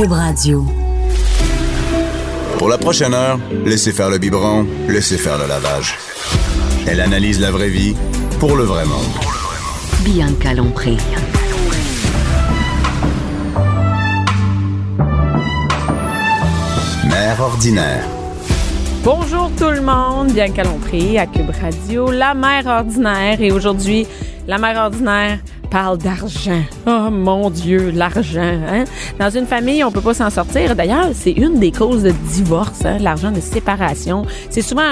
Cube Radio. Pour la prochaine heure, laissez faire le biberon, laissez faire le lavage. Elle analyse la vraie vie pour le vrai monde. Bianca Lompré. Mère ordinaire. Bonjour tout le monde, Bianca Lompré à Cube Radio, la mère ordinaire. Et aujourd'hui, la mère ordinaire parle d'argent. Oh mon Dieu, l'argent. Hein? Dans une famille, on peut pas s'en sortir. D'ailleurs, c'est une des causes de divorce, hein, l'argent de séparation. C'est souvent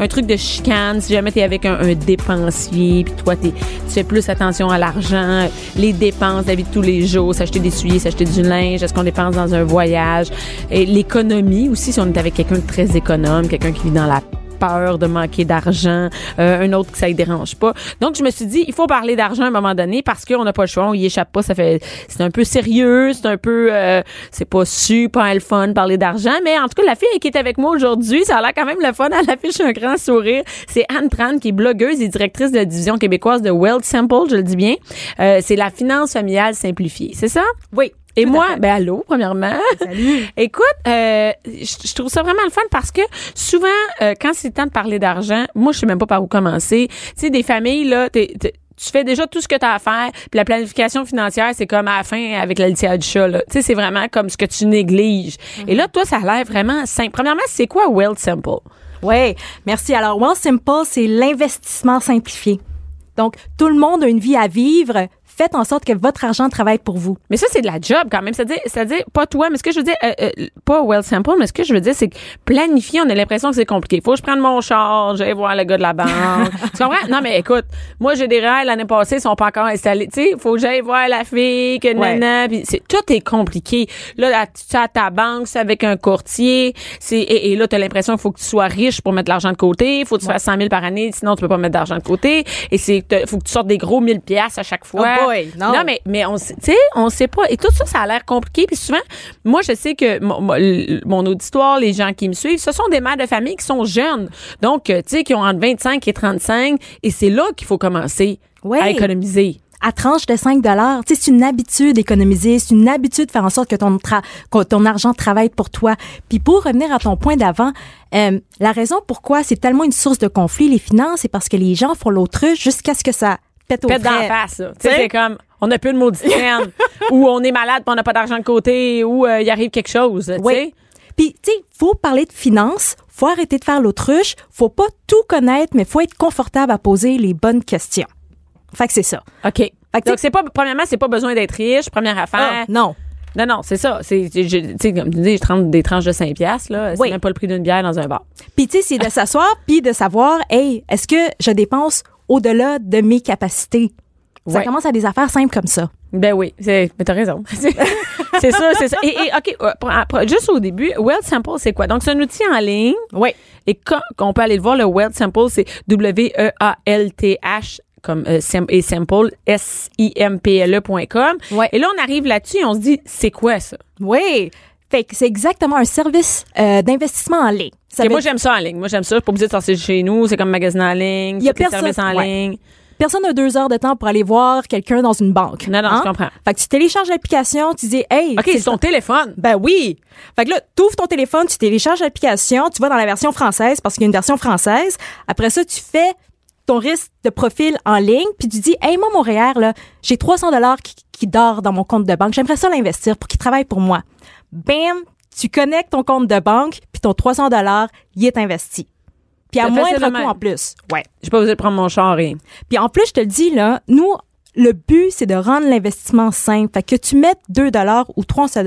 un, truc de chicane. Si jamais tu es avec un, dépensier, puis toi, tu fais plus attention à l'argent, les dépenses, la vie de tous les jours, s'acheter des souliers, s'acheter du linge, est-ce qu'on dépense dans un voyage, l'économie aussi, si on est avec quelqu'un de très économe, quelqu'un qui vit dans la peur de manquer d'argent, euh, un autre que ça ne dérange pas. Donc je me suis dit il faut parler d'argent à un moment donné parce qu'on n'a pas le choix, on y échappe pas, ça fait c'est un peu sérieux, c'est un peu euh, c'est pas super le fun de parler d'argent, mais en tout cas la fille qui est avec moi aujourd'hui, ça a l'air quand même le fun, elle affiche un grand sourire. C'est Anne Tran qui est blogueuse et directrice de la division québécoise de Wealth Sample, je le dis bien. Euh, c'est la finance familiale simplifiée, c'est ça? Oui. Et moi, ben allô, premièrement. Salut. Écoute, euh, je trouve ça vraiment le fun parce que souvent, euh, quand c'est le temps de parler d'argent, moi, je sais même pas par où commencer. Tu sais, des familles, là, tu fais déjà tout ce que tu as à faire. Puis la planification financière, c'est comme à la fin avec la litière du chat. Tu sais, c'est vraiment comme ce que tu négliges. Et là, toi, ça a l'air vraiment simple. Premièrement, c'est quoi Wealth Simple? Oui, merci. Alors, Wealth Simple, c'est l'investissement simplifié. Donc, tout le monde a une vie à vivre faites en sorte que votre argent travaille pour vous. Mais ça, c'est de la job quand même. C'est-à-dire, c'est-à-dire pas toi, mais ce que je veux dire, euh, euh, pas well simple, mais ce que je veux dire, c'est que planifier, on a l'impression que c'est compliqué. Faut que je prenne mon char, j'aille voir le gars de la banque. tu comprends? Non, mais écoute, moi, j'ai des rêves l'année passée, ils sont pas encore installés. Tu sais, faut que j'aille voir la fille, que Ouais. nana, puis c'est, tout est compliqué. Là, tu as ta banque, c'est avec un courtier, c'est, et, et là, t'as l'impression qu'il faut que tu sois riche pour mettre l'argent de côté. Faut que tu fasses 100 000 par année, sinon tu peux pas mettre d'argent de côté. Et c'est, t'as- faut que tu sortes des gros 1000 pièces à chaque fois. Oh boy, non. mais mais on tu sais on sait pas. Et tout ça ça a l'air compliqué. Puis souvent moi je sais que mon, auditoire les gens qui me suivent ce sont des mères de famille qui sont jeunes. Donc euh, tu sais qui ont entre 25 et 35 et c'est là qu'il faut commencer à économiser À tranche de 5 dollars, tu sais, c'est une habitude d'économiser, c'est une habitude de faire en sorte que ton, tra- que ton argent travaille pour toi. Puis pour revenir à ton point d'avant, euh, la raison pourquoi c'est tellement une source de conflit, les finances, c'est parce que les gens font l'autruche jusqu'à ce que ça pète au pète frais. face tu sais c'est comme on n'a plus de maudite ou on est malade on n'a pas d'argent de côté ou euh, il arrive quelque chose sais Oui. Puis, tu sais, faut parler de finances, faut arrêter de faire l'autruche, faut pas tout connaître, mais faut être confortable à poser les bonnes questions. Fait que c'est ça. OK. Fait que Donc c'est pas premièrement c'est pas besoin d'être riche, première affaire. Ah, non. Non, non, c'est ça. C'est, tu sais, comme tu dis, je trempe des tranches de 5 piastres, là. C'est Oui. même pas le prix d'une bière dans un bar. Puis, tu sais, c'est de s'asseoir puis de savoir, hey, est-ce que je dépense au-delà de mes capacités? Ça Ouais. commence à des affaires simples comme ça. Ben oui, c'est, mais t'as raison. c'est ça, c'est ça. Et, et, OK, euh, pour- juste au début, Wealth Sample, c'est quoi? Donc, c'est un outil en ligne. Oui. Et quand on peut aller le voir, le Wealth Sample, c'est W-E-A-L-T-H comme euh, et simple S-I-M-P-L-E.com. Ouais. Et là, on arrive là-dessus et on se dit, c'est quoi ça? Oui. Fait que c'est exactement un service euh, d'investissement en ligne. Ça veut moi, j'aime ça en ligne. Moi, j'aime ça. Je suis pas obligée de sortir chez nous. C'est comme magasin en ligne. Il y a personne- services en ouais. ligne. Personne n'a deux heures de temps pour aller voir quelqu'un dans une banque. Non, non, Hein? je comprends. Fait que tu télécharges l'application, tu dis, hey, OK, c'est c'est ton téléphone. Ben oui. Fait que là, tu ouvres ton téléphone, tu télécharges l'application, tu vas dans la version française parce qu'il y a une version française. Après ça, tu fais ton risque de profil en ligne, puis tu dis, hey, moi, mon REER, là, j'ai 300 dollars qui, qui dort dans mon compte de banque. J'aimerais ça l'investir pour qu'il travaille pour moi. Bam, tu connectes ton compte de banque, puis ton 300 dollars, il est investi. Puis à moindre coût en plus. Ouais. J'ai pas besoin de prendre mon char et. Puis en plus, je te le dis, là, nous, le but, c'est de rendre l'investissement simple. Fait que tu mettes 2 dollars ou 300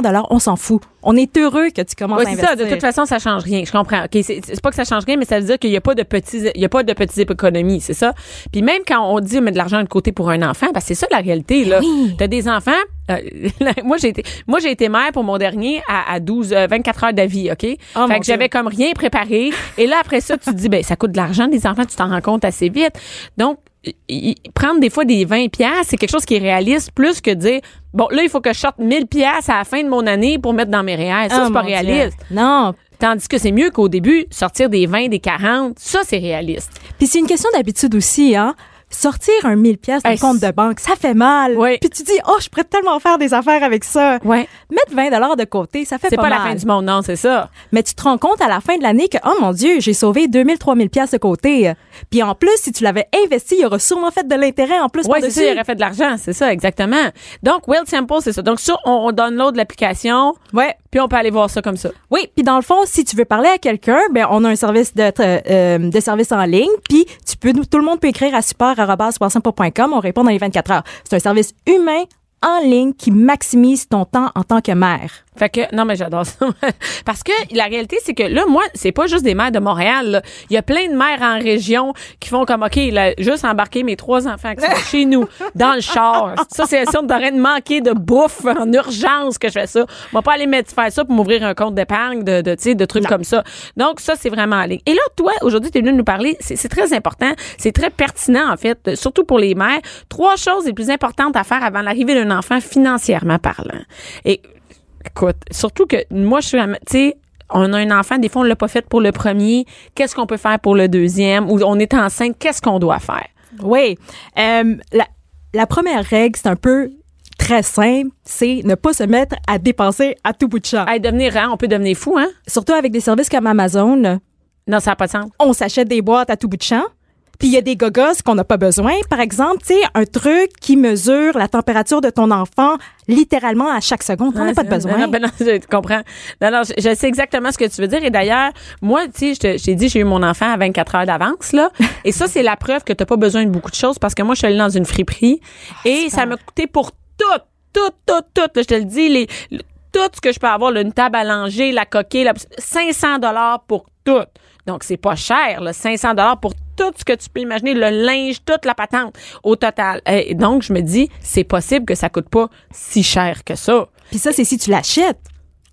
dollars, on s'en fout. On est heureux que tu commences à c'est investir. ça. De toute façon, ça change rien. Je comprends. OK, c'est pas que ça change rien, mais ça veut dire qu'il y a pas de petits, il y a pas de petites économies, c'est ça? Puis même quand on dit mettre de l'argent de côté pour un enfant, que c'est ça la réalité là. Oui. T'as des enfants. euh, moi j'ai été, moi j'ai été mère pour mon dernier à, à 12, euh, 24 heures d'avis, ok? Oh, fait que j'avais comme rien préparé. Et là après ça, tu te dis ben ça coûte de l'argent des enfants, tu t'en rends compte assez vite. Donc prendre des fois des 20 pièces, c'est quelque chose qui est réaliste plus que dire bon là il faut que je sorte 1000 pièces à la fin de mon année pour mettre dans mes REER. Ça Oh, c'est pas Dieu. réaliste. Non. Tandis que c'est mieux qu'au début, sortir des 20, des 40, ça, c'est réaliste. Puis c'est une question d'habitude aussi, hein. Sortir un 1000 pièces d'un compte de banque, ça fait mal. Oui. Puis tu dis, oh, je pourrais tellement faire des affaires avec ça. Ouais. Mettre 20 dollars de côté, ça fait C'est pas, pas, la mal. fin du monde, non, c'est ça. Mais tu te rends compte à la fin de l'année que, oh mon Dieu, j'ai sauvé 2000, 3000 pièces de côté. Puis en plus, si tu l'avais investi, il aurait sûrement fait de l'intérêt en plus Oui, c'est ça, il aurait fait de l'argent, c'est ça, exactement. Donc, Will Simple, c'est ça. Donc, ça, on, on download l'application, Ouais. Puis on peut aller voir ça comme ça. Oui, puis dans le fond, si tu veux parler à quelqu'un, ben on a un service de euh, de service en ligne, puis tu peux tout le monde peut écrire à support@boissonpour.com, on répond dans les 24 heures. C'est un service humain en ligne qui maximise ton temps en tant que mère. Fait que, non, mais j'adore ça. Parce que la réalité, c'est que là, moi, c'est pas juste des mères de Montréal. là. Il y a plein de mères en région qui font comme, OK, là, juste embarquer mes trois enfants qui sont chez nous, dans le char. Ça, c'est sûr de de manquer de bouffe en urgence que je fais ça. On va pas aller mettre, faire ça pour m'ouvrir un compte d'épargne, de, de, de trucs comme ça. Donc, ça, c'est vraiment en ligne. Et là, toi, aujourd'hui, tu es venu nous parler, c'est très important, c'est très pertinent, en fait, surtout pour les mères. Trois choses les plus importantes à faire avant l'arrivée d'un enfant financièrement parlant. Et Écoute, surtout que moi, je suis, tu sais, on a un enfant, des fois, on l'a pas fait pour le premier. Qu'est-ce qu'on peut faire pour le deuxième? Ou on est enceinte, qu'est-ce qu'on doit faire? Oui. Euh, la, la première règle, c'est un peu très simple, c'est ne pas se mettre à dépenser à tout bout de champ. Hey, devenir, hein, on peut devenir fou, hein? Surtout avec des services comme Amazon, Non, ça n'a pas de sens. on s'achète des boîtes à tout bout de champ. Puis il y a des gogos qu'on n'a pas besoin. Par exemple, tu sais, un truc qui mesure la température de ton enfant littéralement à chaque seconde. T'en as pas de Non, besoin. Non, ben non, je comprends. Non, non, je, je sais exactement ce que tu veux dire. Et d'ailleurs, moi, tu sais, je t'ai dit, j'ai eu mon enfant à 24 heures d'avance, là. Et ça, c'est la preuve que t'as pas besoin de beaucoup de choses parce que moi, je suis allée dans une friperie et ça m'a coûté pour tout, tout, tout, tout. là, je te le dis, les, tout ce que je peux avoir, là, une table à langer, la coquille, la- 500 dollars pour tout. Donc, c'est pas cher, là, 500 dollars pour tout ce que tu peux imaginer, le linge, toute la patente au total. Et donc, je me dis, c'est possible que ça coûte pas si cher que ça. Puis ça, c'est si tu l'achètes.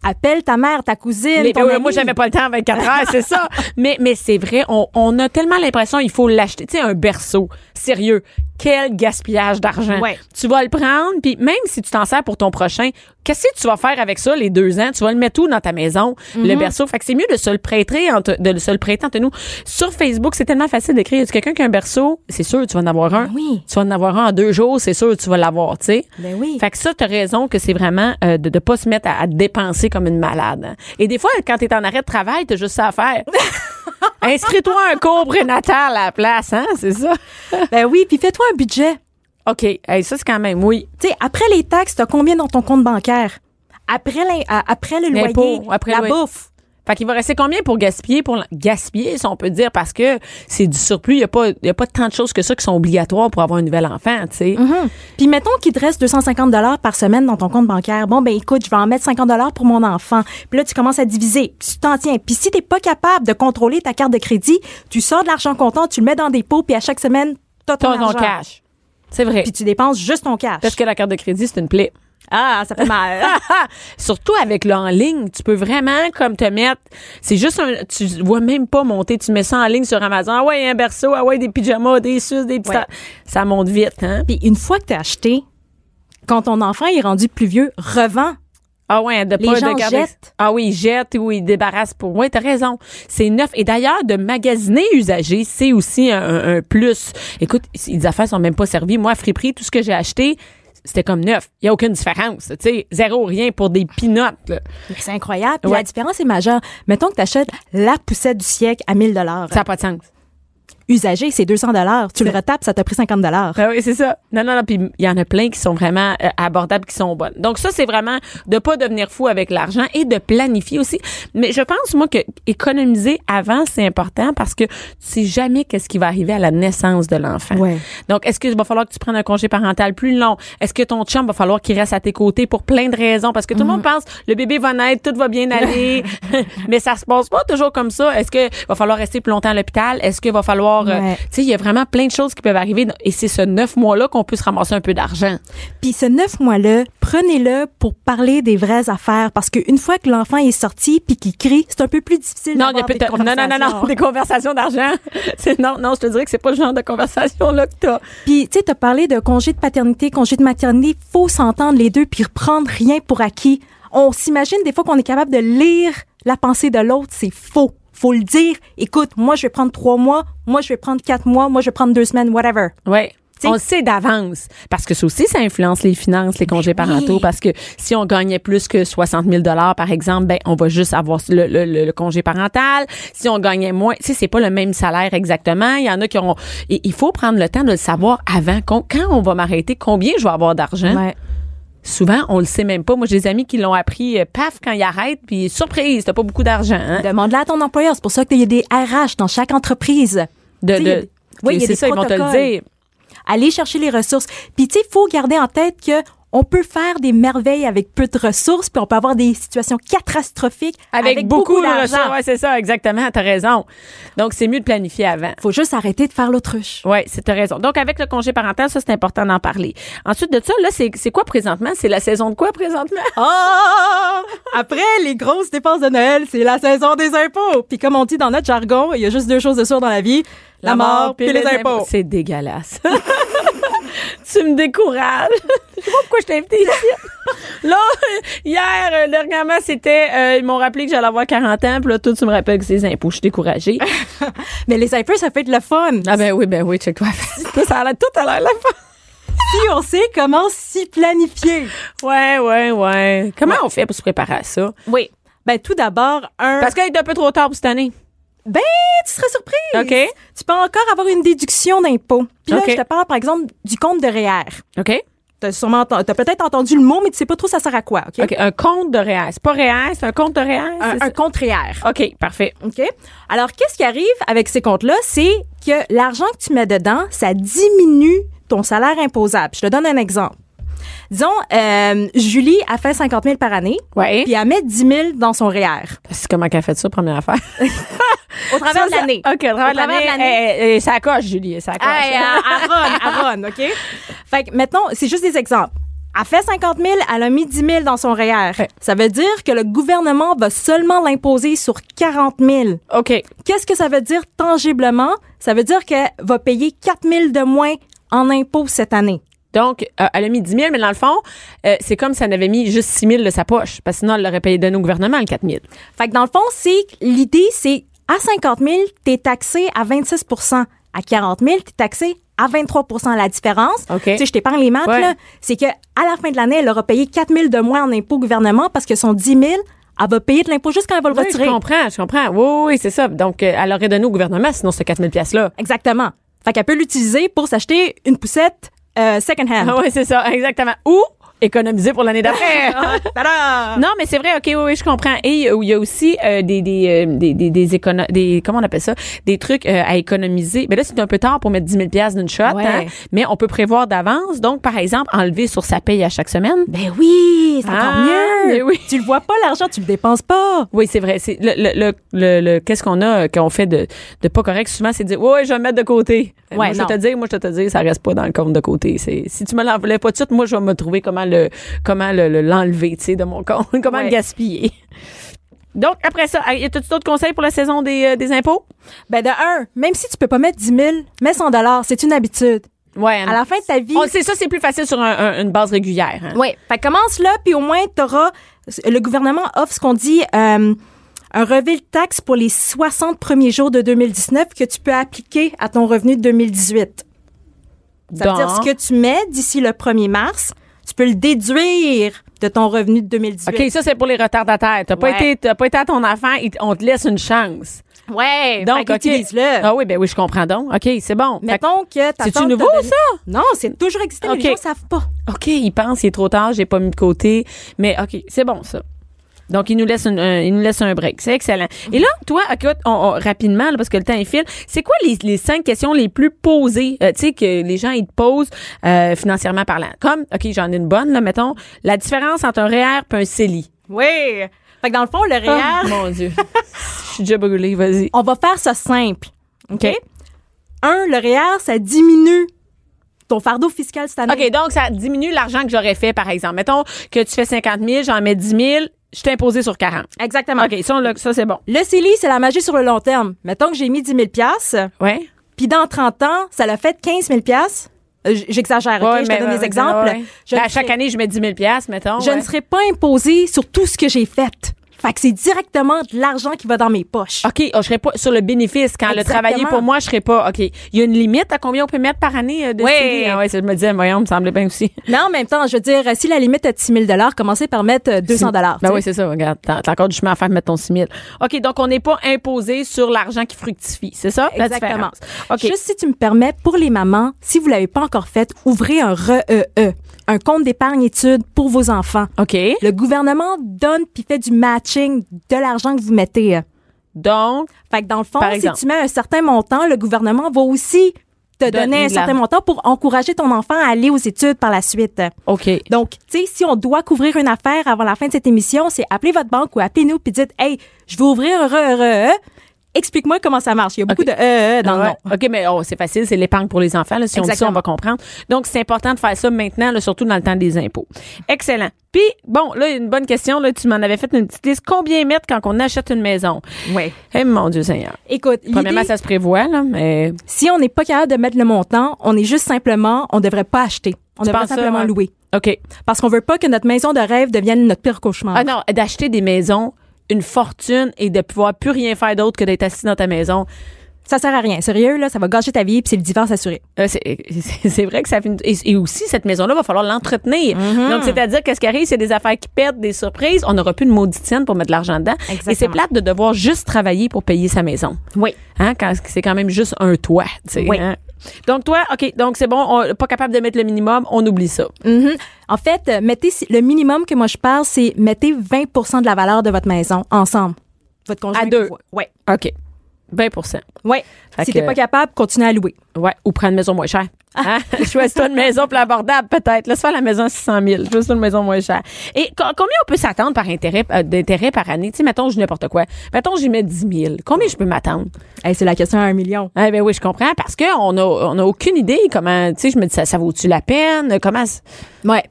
Appelle ta mère, ta cousine, Les- ton moi, j'avais pas le temps à 24 heures, c'est ça. Mais, mais c'est vrai, on, on a tellement l'impression il faut l'acheter. Tu sais, un berceau, sérieux, quel gaspillage d'argent. Ouais. Tu vas le prendre, puis même si tu t'en sers pour ton prochain, qu'est-ce que tu vas faire avec ça les deux ans? Tu vas le mettre où dans ta maison, le Mm-hmm. berceau? Fait que c'est mieux de se le prêter entre, de se le prêter entre nous. Sur Facebook, c'est tellement facile d'écrire. Tu quelqu'un qui a un berceau? C'est sûr, tu vas en avoir un. oui. Tu vas en avoir un en deux jours, c'est sûr, tu vas l'avoir, tu sais. Ben oui. Fait que ça, t'as raison que c'est vraiment euh, de ne pas se mettre à, à dépenser comme une malade. hein. Et des fois, quand t'es en arrêt de travail, t'as juste ça à faire. Inscris-toi un cours prénatal à la place, hein, c'est ça? Ben oui, puis fais-toi un budget. OK. Hey, ça, c'est quand même, oui. Tu sais, après les taxes, t'as combien dans ton compte bancaire? Après, le loyer, après la le loyer. bouffe. Fait qu'il va rester combien pour gaspiller? Pour gaspiller, si on peut dire, parce que c'est du surplus. Il n'y a, pas- y a pas tant de choses que ça qui sont obligatoires pour avoir un nouvel enfant, tu sais. Mhm. Puis mettons qu'il te reste 250 dollars par semaine dans ton compte bancaire. Bon ben écoute, je vais en mettre 50 dollars pour mon enfant. Puis là tu commences à diviser, puis tu t'en tiens. Puis si t'es pas capable de contrôler ta carte de crédit, tu sors de l'argent comptant, tu le mets dans des pots, puis à chaque semaine t'as ton, Ton, ton argent. cash. C'est vrai. Puis tu dépenses juste ton cash. Parce que la carte de crédit, c'est une plaie. ah, ça fait mal. Surtout avec le en ligne, tu peux vraiment comme te mettre. C'est juste un. Tu vois même pas monter. Tu mets ça en ligne sur Amazon. Ah ouais, un berceau. Ah ouais, des pyjamas, des sus, des petits. Ouais. Ça monte vite, hein. puis une fois que t'as acheté, quand ton enfant est rendu plus vieux, revends. Ah ouais, de Les pas gens de garder. jettent. Ah oui, ils jettent ou ils débarrassent pour. Ouais, t'as raison. C'est neuf. Et d'ailleurs, de magasiner usagé, c'est aussi un, plus. Écoute, les affaires sont même pas servies. Moi, à friperie, tout ce que j'ai acheté, c'était comme neuf. Il y a aucune différence. Tu sais, zéro rien pour des pinottes. C'est incroyable. Puis Ouais. La différence est majeure. Mettons que t'achètes la poussette du siècle à 1000 dollars. Ça n'a pas de sens. Usagé, c'est 200 dollars. Tu le retapes, ça t'a pris 50 dollars. Ah oui, c'est ça. Non, non, non. Puis il y en a plein qui sont vraiment euh, abordables, qui sont bonnes. Donc ça, c'est vraiment de pas devenir fou avec l'argent et de planifier aussi. Mais je pense moi que économiser avant c'est important parce que tu sais jamais qu'est-ce qui va arriver à la naissance de l'enfant. Ouais. Donc est-ce qu'il va falloir que tu prennes un congé parental plus long? Est-ce que ton chum va falloir qu'il reste à tes côtés pour plein de raisons? Parce que tout le monde pense le bébé va naître, tout va bien aller, mais ça se passe pas toujours comme ça. Est-ce que va falloir rester plus longtemps à l'hôpital? Est-ce qu'il va falloir euh, Ouais. tu sais, il y a vraiment plein de choses qui peuvent arriver et c'est ce neuf mois-là qu'on peut se ramasser un peu d'argent. Puis ce neuf mois-là, prenez-le pour parler des vraies affaires parce qu'une fois que l'enfant est sorti puis qu'il crie, c'est un peu plus difficile Non, il y a d'avoir des non, non, non, non, des conversations d'argent. C'est non, non, je te dirais que c'est pas le genre de conversation là que t'as. Puis tu sais, t'as parlé de congé de paternité, congé de maternité, faut s'entendre les deux puis reprendre rien pour acquis. On s'imagine des fois qu'on est capable de lire la pensée de l'autre, c'est faux. Faut le dire. Écoute, moi, je vais prendre trois mois, moi, je vais prendre quatre mois, moi, je vais prendre deux semaines, whatever. Ouais. T'sais- On le sait d'avance. Parce que ça aussi, ça influence les finances, les congés parentaux. Parce que si on gagnait plus que 60 000 par exemple, ben, on va juste avoir le, le- le- le congé parental. Si on gagnait moins, tu sais, c'est pas le même salaire exactement. Il y en a qui ont, il faut prendre le temps de le savoir avant. Quand on va m'arrêter, combien je vais avoir d'argent? Ouais. Souvent, on le sait même pas. Moi, j'ai des amis qui l'ont appris, euh, paf, quand ils arrêtent, puis surprise, t'as pas beaucoup d'argent. hein? Demande-le à ton employeur. C'est pour ça qu'il y a des RH dans chaque entreprise. De, oui, c'est ça, ils vont te le protocoles. dire. Aller chercher les ressources. Puis, tu sais, il faut garder en tête que on peut faire des merveilles avec peu de ressources, puis on peut avoir des situations catastrophiques Avec, beaucoup, de d'argent. ressources. Ouais, c'est ça, exactement. T'as raison. Donc, c'est mieux de planifier avant. faut juste arrêter de faire l'autruche. Oui, c'est t'as raison. Donc, avec le congé parental, ça, c'est important d'en parler. Ensuite de ça, là, c'est quoi présentement? C'est la saison de quoi présentement? Ah! Après les grosses dépenses de Noël, c'est la saison des impôts. Puis comme on dit dans notre jargon, il y a juste deux choses de sûres dans la vie, la, mort puis les, impôts. C'est dégueulasse. tu me décourages. Je sais pas pourquoi je t'ai invité ici. Là, hier, euh, dernièrement, c'était, euh, ils m'ont rappelé que j'allais avoir 40 ans, puis là, tout, tu me rappelles que c'est les impôts. Je suis découragée. Mais les impôts, ça peut être le fun. ah ben oui, ben oui, check-toi. Toi, ça a l'air tout à l'air la fin. Si on sait comment s'y planifier. Ouais, ouais, ouais. Comment on fait pour se préparer à ça? Oui. Ben tout d'abord, un Parce qu'il est un peu trop tard pour cette année. Ben, tu serais surprise. OK. Tu peux encore avoir une déduction d'impôt. Puis là, je te parle, par exemple, du compte de REER. OK? T'as sûrement t'as peut-être entendu le mot, mais tu sais pas trop ça sert à quoi, OK? OK. Un compte de REER. C'est pas REER, c'est un compte de REER? Un, un compte REER. OK, parfait. OK? Alors, qu'est-ce qui arrive avec ces comptes-là? C'est que l'argent que tu mets dedans, ça diminue ton salaire imposable. Je te donne un exemple. Disons, euh, Julie a fait 50 000 par année, Ouais. puis elle met 10 000 dans son REER. C'est comment qu'elle a fait ça, première affaire? Au travers Ça, de l'année. OK, au travers de l'année. eh, eh, ça coche, Julie, ça coche. Hey, à, à Ron, à Ron, OK? Fait que maintenant, c'est juste des exemples. Elle fait 50 000, elle a mis 10 000 dans son REER. Ouais. Ça veut dire que le gouvernement va seulement l'imposer sur 40 000. OK. Qu'est-ce que ça veut dire tangiblement? Ça veut dire qu'elle va payer 4 000 de moins en impôts cette année. Donc, euh, elle a mis 10 000, mais dans le fond, euh, c'est comme si elle avait mis juste 6 000 de sa poche, parce que sinon, elle l'aurait payé donné au gouvernement, le 4 000. Fait que dans le fond, c'est l'idée, c'est à 50 000, t'es taxé à 26% À 40 000, t'es taxé à 23% La différence, OK. tu sais, je t'épargne les maths, Ouais. là, c'est que à la fin de l'année, elle aura payé 4 000 de moins en impôts au gouvernement parce que son 10 000, elle va payer de l'impôt juste quand elle va le Oui, je retirer. comprends, je comprends. Oui, oui, c'est ça. Donc, euh, elle aurait donné au gouvernement, sinon, ce 4 000 piastres-là. Exactement. Fait qu'elle peut l'utiliser pour s'acheter une poussette euh, second hand. Ah oui, c'est ça, exactement. Ou économiser pour l'année d'après. Tada! Non, mais c'est vrai, OK, oui, oui, je comprends. Et il y a aussi euh, des, des, euh, des, des, des, écono- des, comment on appelle ça, des trucs euh, à économiser. Mais là, c'est un peu tard pour mettre 10 000 piastres d'une shot, Ouais. hein, mais on peut prévoir d'avance. Donc, par exemple, enlever sur sa paye à chaque semaine. Ben oui, c'est encore Ah, mieux. mais oui. Tu le vois pas l'argent, tu le dépenses pas. Oui, c'est vrai. C'est le, le, le, le- qu'est-ce qu'on a euh, qu'on fait de, de pas correct? Souvent, c'est de dire ouais, je vais me mettre de côté. Euh, moi, je te dire, moi je te dire, ça reste pas dans le compte de côté. C'est si tu me l'enlèves pas tout de suite, moi je vais me trouver comment le comment le- le- l'enlever, tu sais, de mon compte, comment Ouais. le gaspiller. Donc après ça, y a-tu d'autres conseils pour la saison des, euh, des impôts? Ben de un, même si tu peux pas mettre 10 000, mets 100 dollars, c'est une habitude. Ouais. À la fin de ta vie. on sait ça, c'est plus facile sur un- un- une base régulière. hein. Oui. Fait commence là, puis au moins, t'auras. Le gouvernement offre ce qu'on dit euh, un relevé de taxe pour les 60 premiers jours de 2019 que tu peux appliquer à ton revenu de 2018. Ça veut dire ce que tu mets d'ici le 1er mars, peux le déduire de ton revenu de 2018. OK, ça c'est pour les retardataires. T'as pas Ouais. été t'as pas été à ton enfant, on te laisse une chance. Ouais. Donc, utilise-le. Ah oui, ben oui, je comprends donc. OK, c'est bon. Mettons que ta C'est-tu nouveau, donné- ça? Non, c'est toujours existé, mais OK. les gens savent pas. OK, il pense, il est trop tard, j'ai pas mis de côté. Mais OK, c'est bon, ça. Donc, il nous laisse, une- un, il nous laisse un break. C'est excellent. Et là, toi, écoute, on, on- rapidement, là, parce que le temps est file, c'est quoi les, les cinq questions les plus posées, euh, tu sais, que les gens, ils te posent euh, financièrement parlant? Comme, OK, j'en ai une bonne, là, mettons, la différence entre un REER et un CELI. Oui. Fait que dans le fond, le REER, Ah, mon Dieu. Je suis déjà brûlée, vas-y. on va faire ça simple. OK? OK. Un, le REER, ça diminue ton fardeau fiscal cette année. OK, donc ça diminue l'argent que j'aurais fait, par exemple. Mettons que tu fais 50 000, j'en mets 10 000, je t'ai imposé sur 40. Exactement. OK, ça, on l'a- ça c'est bon. Le CELI, c'est la magie sur le long terme. Mettons que j'ai mis 10 000 Ouais. puis dans 30 ans, ça l'a fait 15 000 Euh, j- J'exagère, OK? Ouais, je mais- te donne ouais, des exemples. ouais. Je, Ben, ne à chaque serai- année, je mets 10 000 mettons. je ouais. ne serai pas imposée sur tout ce que j'ai fait. Fait que c'est directement de l'argent qui va dans mes poches. OK, oh, je serais pas sur le bénéfice. Quand le travailler pour moi, je serais pas. OK. Il y a une limite à combien on peut mettre par année euh, de Oui. Ah ouais, je me disais, voyons, me semblait bien aussi. Mais en même temps, je veux dire, si la limite est de 6 000 commencez par mettre euh, 200 Ben oui, c'est ça. Regarde, t'as encore du chemin à faire de mettre ton 6 000. OK, donc on n'est pas imposé sur l'argent qui fructifie. C'est ça? la Exactement. différence? OK. Juste si tu me permets, pour les mamans, si vous l'avez pas encore fait, ouvrez un REE, un compte d'épargne études pour vos enfants. OK. Le gouvernement donne puis fait du matching de l'argent que vous mettez. Donc, Fait que dans le fond, si tu mets un certain montant, le gouvernement va aussi te Donner un certain montant pour encourager ton enfant à aller aux études par la suite. OK. Donc, tu sais, si on doit couvrir une affaire avant la fin de cette émission, c'est appeler votre banque ou appelez-nous puis dites, hey, je veux ouvrir un REE. Explique-moi comment ça marche. Il y a beaucoup de EE dans le nom. OK, mais oh, c'est facile, c'est l'épargne pour les enfants. Là. Si on dit ça, on va comprendre. Donc, c'est important de faire ça maintenant, là, surtout dans le temps des impôts. Excellent. Puis, bon, là, une bonne question. Là, tu m'en avais fait une petite liste. Combien mettre quand on achète une maison? Ouais. Eh, mon Dieu Seigneur. Écoute, Premièrement, ça se prévoit, là, mais si on n'est pas capable de mettre le montant, on est juste simplement, on devrait pas acheter. On Tu devrait ça, simplement ouais? louer. OK. Parce qu'on veut pas que notre maison de rêve devienne notre pire cauchemar. Ah non, d'acheter des maisons, une fortune et de pouvoir plus rien faire d'autre que d'être assis dans ta maison. Ça sert à rien. Sérieux, là, ça va gâcher ta vie puis c'est le divorce assuré. Euh, c'est vrai que ça fait une- et, et aussi cette maison là va falloir l'entretenir. Mm-hmm. Donc c'est-à-dire qu'est-ce qui arrive c'est des affaires qui pètent, des surprises, on n'aura plus de maudite scène pour mettre de l'argent dedans et c'est plate de devoir juste travailler pour payer sa maison. Oui. Hein, quand c'est quand même juste un toit, tu sais. Oui. hein. Donc toi, OK, donc c'est bon, on, pas capable de mettre le minimum, on oublie ça. Mhm. En fait, euh, mettez le minimum que moi je parle, c'est mettez 20% de la valeur de votre maison ensemble. Votre conjoint. À deux. Ouais. OK. 20 Ouais. Fait si t'es pas capable, continuez à louer. Ouais, ou prendre une maison moins chère. Ah. Hein? Choisis-toi une maison plus abordable, peut-être. Laisse faire la maison à 600 000. Choisis-toi une maison moins chère. Et co- combien on peut s'attendre par intérêt, euh, d'intérêt par année? Tu sais, mettons, je n'importe quoi. Mettons, j'y mets 10 000. Combien je peux m'attendre? Hey, c'est la question à un million. Eh ben oui, je comprends. Parce qu'on a, on a aucune idée comment, tu sais, je me dis, ça, ça vaut-tu la peine? Comment, Ouais.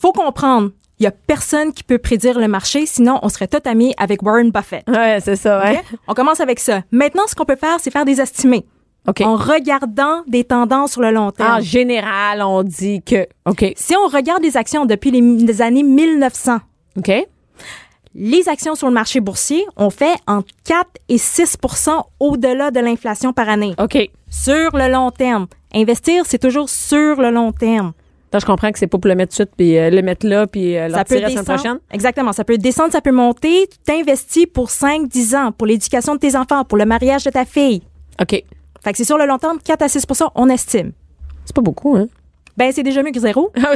Faut comprendre. Il y a personne qui peut prédire le marché, sinon on serait tout amis avec Warren Buffett. ouais, c'est ça, ouais. On commence avec ça. Maintenant, ce qu'on peut faire, c'est faire des estimés. OK. En regardant des tendances sur le long terme. En général, on dit que, OK. Si on regarde les actions depuis les, les années 1900, OK. les actions sur le marché boursier ont fait entre 4 et 6% au-delà de l'inflation par année. OK. Sur le long terme. Investir, c'est toujours sur le long terme. Donc, je comprends que c'est pas pour le mettre tout de suite, puis euh, le mettre là, puis euh, Ça peut la semaine prochaine? Exactement. Ça peut descendre, ça peut monter. Tu t'investis pour 5, 10 ans, pour l'éducation de tes enfants, pour le mariage de ta fille. OK. Fait que c'est sur le long terme, 4 à 6% on estime. C'est pas beaucoup, hein? Ben, c'est déjà mieux que zéro. Ah,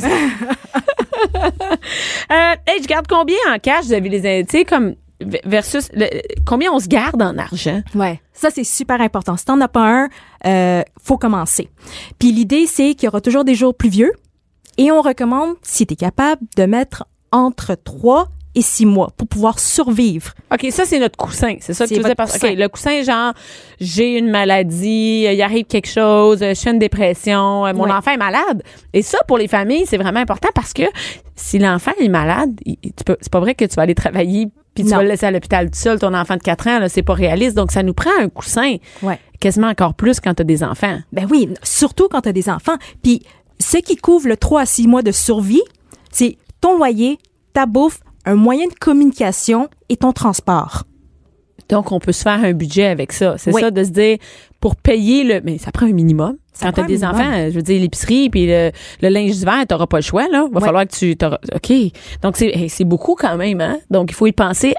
euh, hey, je garde combien en cash? Vous avez les, tu sais, comme, versus, le- combien on se garde en argent? Ouais. Ça, c'est super important. Si t'en as pas un, euh, faut commencer. Puis l'idée, c'est qu'il y aura toujours des jours pluvieux et on recommande, si tu es capable, de mettre entre 3 et 6 mois pour pouvoir survivre. OK, ça, c'est notre coussin. C'est ça que tu faisais parce coussin. OK, le coussin, genre, j'ai une maladie, euh, il arrive quelque chose, euh, je fais une dépression, euh, mon Ouais. enfant est malade. Et ça, pour les familles, c'est vraiment important parce que si l'enfant est malade, c'est pas vrai que tu vas aller travailler puis tu Non. vas le laisser à l'hôpital tout seul, ton enfant de 4 ans, c'est pas réaliste. Donc, ça nous prend un coussin. Ouais. Quasiment encore plus quand tu as des enfants. Ben oui, surtout quand tu as des enfants. Puis ce qui couvre le 3 à 6 mois de survie, c'est ton loyer, ta bouffe, un moyen de communication et ton transport. Donc, on peut se faire un budget avec ça. C'est Oui. ça, de se dire, pour payer le... Mais ça prend un minimum. Ça Quand tu prend as un des minimum. enfants, je veux dire, l'épicerie puis le, le linge d'hiver, tu pas le choix, là. Va falloir que tu... t'auras- OK. Donc, c'est c'est beaucoup quand même, hein? Donc, il faut y penser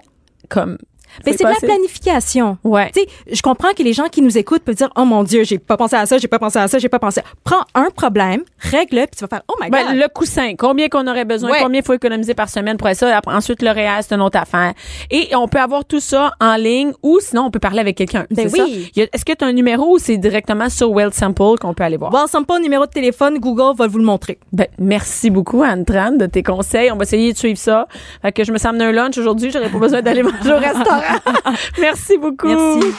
comme... Ben, y c'est de la planification. Ouais. Tu sais, je comprends que les gens qui nous écoutent peuvent dire, oh mon Dieu, j'ai pas pensé à ça, j'ai pas pensé à ça, j'ai pas pensé. Prends un problème, règle-le, puis tu vas faire, oh my God. Ben, le coussin, combien qu'on aurait besoin, Ouais. combien il faut économiser par semaine pour ça. Ensuite, le réel, c'est une autre affaire. Et on peut avoir tout ça en ligne ou sinon, on peut parler avec quelqu'un. Ben oui. Est-ce que tu as un numéro ou c'est directement sur Well Sample qu'on peut aller voir? Ensemble pas numéro de téléphone, Google va vous le montrer. Ben, merci beaucoup, Anne-Tran, de tes conseils. On va essayer de suivre ça. Fait que je me suis amené un lunch aujourd'hui. J'aurais pas besoin d'aller manger au restaurant. merci beaucoup. Merci.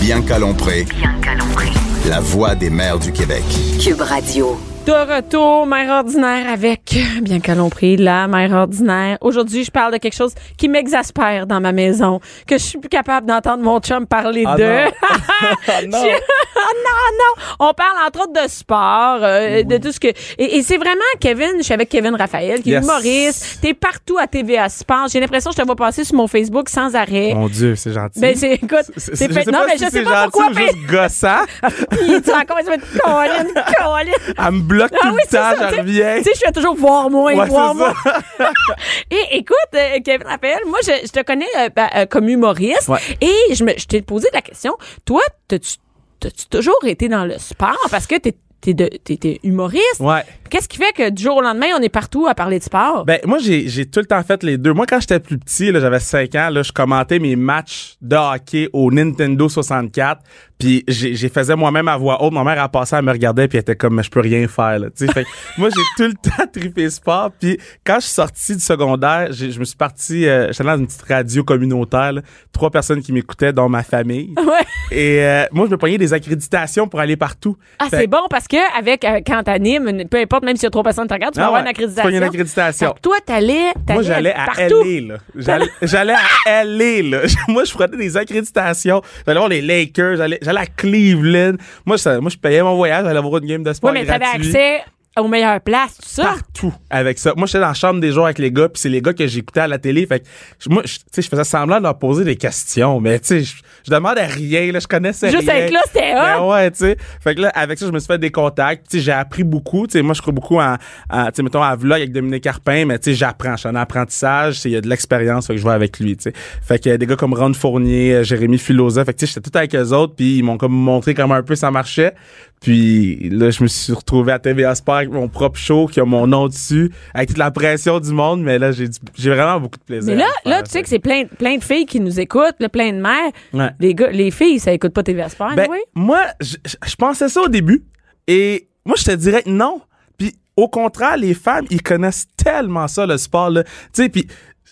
Bianca Lompré, Bianca Lompré. la voix des mères du Québec. Cube Radio. De retour, mère ordinaire avec bien qu'à l'on prie, la mère ordinaire. Aujourd'hui, je parle de quelque chose qui m'exaspère dans ma maison, que je suis plus capable d'entendre mon chum parler Ah de. non. Ah non. Je- Ah non, non. On parle entre autres de sport, euh, de tout ce que. Et, et c'est vraiment Kevin. Je suis avec Kevin Raphaël, qui est Yes. humoriste. T'es partout à TVA Sport. J'ai l'impression que je te vois passer sur mon Facebook sans arrêt. Mon Dieu, c'est gentil. Ben c'est écoute, C'est- c'est fait. Non mais si je sais c'est pas gentil pourquoi. ou mais- juste gossant. Puis tu racontes, tu vas être Colin, Colin. Bloque Ah tout oui, le c'est temps, ça, je tu reviens. Tu sais, je fais toujours voir moins, Ouais, voir ça. Et écoute, euh, Kevin Raphaël, moi, je, je te connais euh, ben, euh, comme humoriste. Ouais. Et je, me, je t'ai posé la question. Toi, t'as-tu t'as-tu toujours été dans le sport? Parce que t'es t'es de- t'es- t'es humoriste? Ouais. Qu'est-ce qui fait que du jour au lendemain, on est partout à parler de sport? Ben, moi, j'ai, j'ai tout le temps fait les deux. Moi, quand j'étais plus petit, là, j'avais 5 ans, là, je commentais mes matchs de hockey au Nintendo 64. Puis j'ai, j'ai faisais moi-même à voix haute. Ma mère a passé, elle me regardait, puis elle était comme, mais je peux rien faire. Là, tu sais. fait que moi, j'ai tout le temps trippé sport. Puis quand je suis sorti du secondaire, j'ai- je me suis parti, euh, j'étais dans une petite radio communautaire. là. trois personnes qui m'écoutaient, dont ma famille. Ouais. Et euh, moi, je me pognais des accréditations pour aller partout. Ah, Fait- c'est bon parce que avec euh, quand t'animes, peu importe, même s'il y a trois personnes qui te regardent, tu vas Ah avoir ouais, une tu accréditation. pognes une accréditation. Fait que toi, t'allais, Moi, t'allais j'allais à partout. LA, là. J'allais, j'allais à LA, là. Moi, je prenais des accréditations. J'allais voir les Lakers, j'allais, j'allais à Cleveland. Moi, ça, moi, je payais mon voyage, j'allais voir une game de sport Oui, mais t'avais gratuit. accès aux meilleures places, tout ça. Partout avec ça. Moi, j'étais dans la chambre des joueurs avec les gars, puis c'est les gars que j'écoutais à la télé. Fait que, moi, je- tu sais, je faisais semblant de leur poser des questions, mais tu sais, je, je demandais rien, là, je connaissais Juste rien. être là, c'était hot. ouais, tu sais. Fait que là, avec ça, je me suis fait des contacts. Tu sais, j'ai appris beaucoup. Tu sais, moi, je crois beaucoup en, en, tu sais, mettons, à vlog avec Dominique Carpin, mais tu sais, j'apprends. Je suis en apprentissage. Il y a de l'expérience, fait que je vais avec lui, tu sais. Fait que des gars comme Ron Fournier, Jérémy Philosophe, fait que tu sais, j'étais tout avec eux autres, puis ils m'ont comme montré comment un peu ça marchait. Puis là, je me suis retrouvé à TVA Sport avec mon propre show qui a mon nom dessus, avec toute la pression du monde, mais là, j'ai vraiment beaucoup de plaisir. Mais là, là, tu sais que c'est plein, plein de filles qui nous écoutent, là, plein de mères. Ouais. Les gars, les filles, ça écoute pas TVA Sport, Ben, oui? moi, je, je- pensais ça au début. Et moi, je te dirais non. Puis au contraire, les femmes, ils connaissent tellement ça, le sport. Tu sais, puis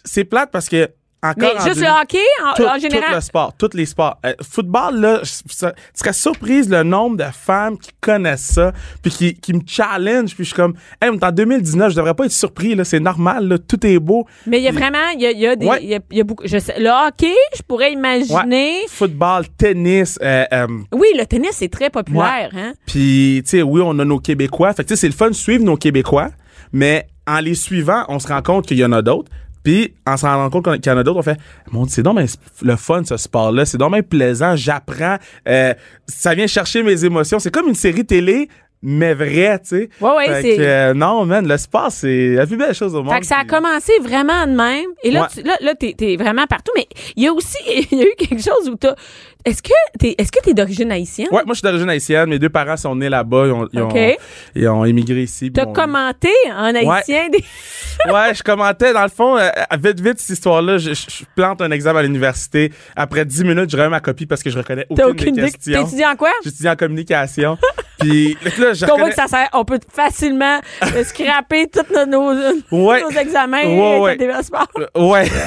c'est plate parce que Mais en juste deux- le hockey, en, tout, en tout général. le sport, tous les sports. Euh, football, là, je- serais surprise le nombre de femmes qui connaissent ça, puis qui, qui me challenge, puis je suis comme, hey, mais en 2019, je devrais pas être surpris, là, c'est normal, là, tout est beau. Mais il y a vraiment, il y a, il y a des, Ouais. y a, il y a beaucoup. Je sais, le hockey, je pourrais imaginer. Football, tennis, euh, euh, Oui, le tennis, c'est très populaire, hein? Puis, tu sais, oui, on a nos Québécois. Fait que, tu sais, c'est le fun de suivre nos Québécois, mais en les suivant, on se rend compte qu'il y en a d'autres. Puis, en se rendant compte qu'il y en a d'autres, on fait, mon Dieu, c'est donc le fun, ce sport-là. C'est donc plaisant. J'apprends. Euh, ça vient chercher mes émotions. C'est comme une série télé, mais vrai, tu sais. Ouais, ouais, c'est- euh, non, man, le sport, c'est la plus belle chose au monde. Fait que ça a Puis- commencé vraiment de même. Et là, Ouais. tu, là, là t'es, t'es vraiment partout. Mais il y a aussi, il y a eu quelque chose où t'as. Est-ce que t'es, est-ce que t'es d'origine haïtienne? Ouais, moi, je suis d'origine haïtienne. Mes deux parents sont nés là-bas. Ils ont, ils ont, ils ont émigré ici. T'as commenté en haïtien des. ouais, je commentais. Dans le fond, euh, vite, vite, cette histoire-là, je, plante un examen à l'université. Après 10 minutes, je remets ma copie parce que je reconnais aucune, T'as aucune des questions. T'étudies en quoi? J'étudie en communication. Puis là, je reconnais... que ça sert, on peut facilement euh, scraper tous nos, nos, Ouais. nos examens Ouais, avec ouais. la TVA Sport. Euh, Ouais.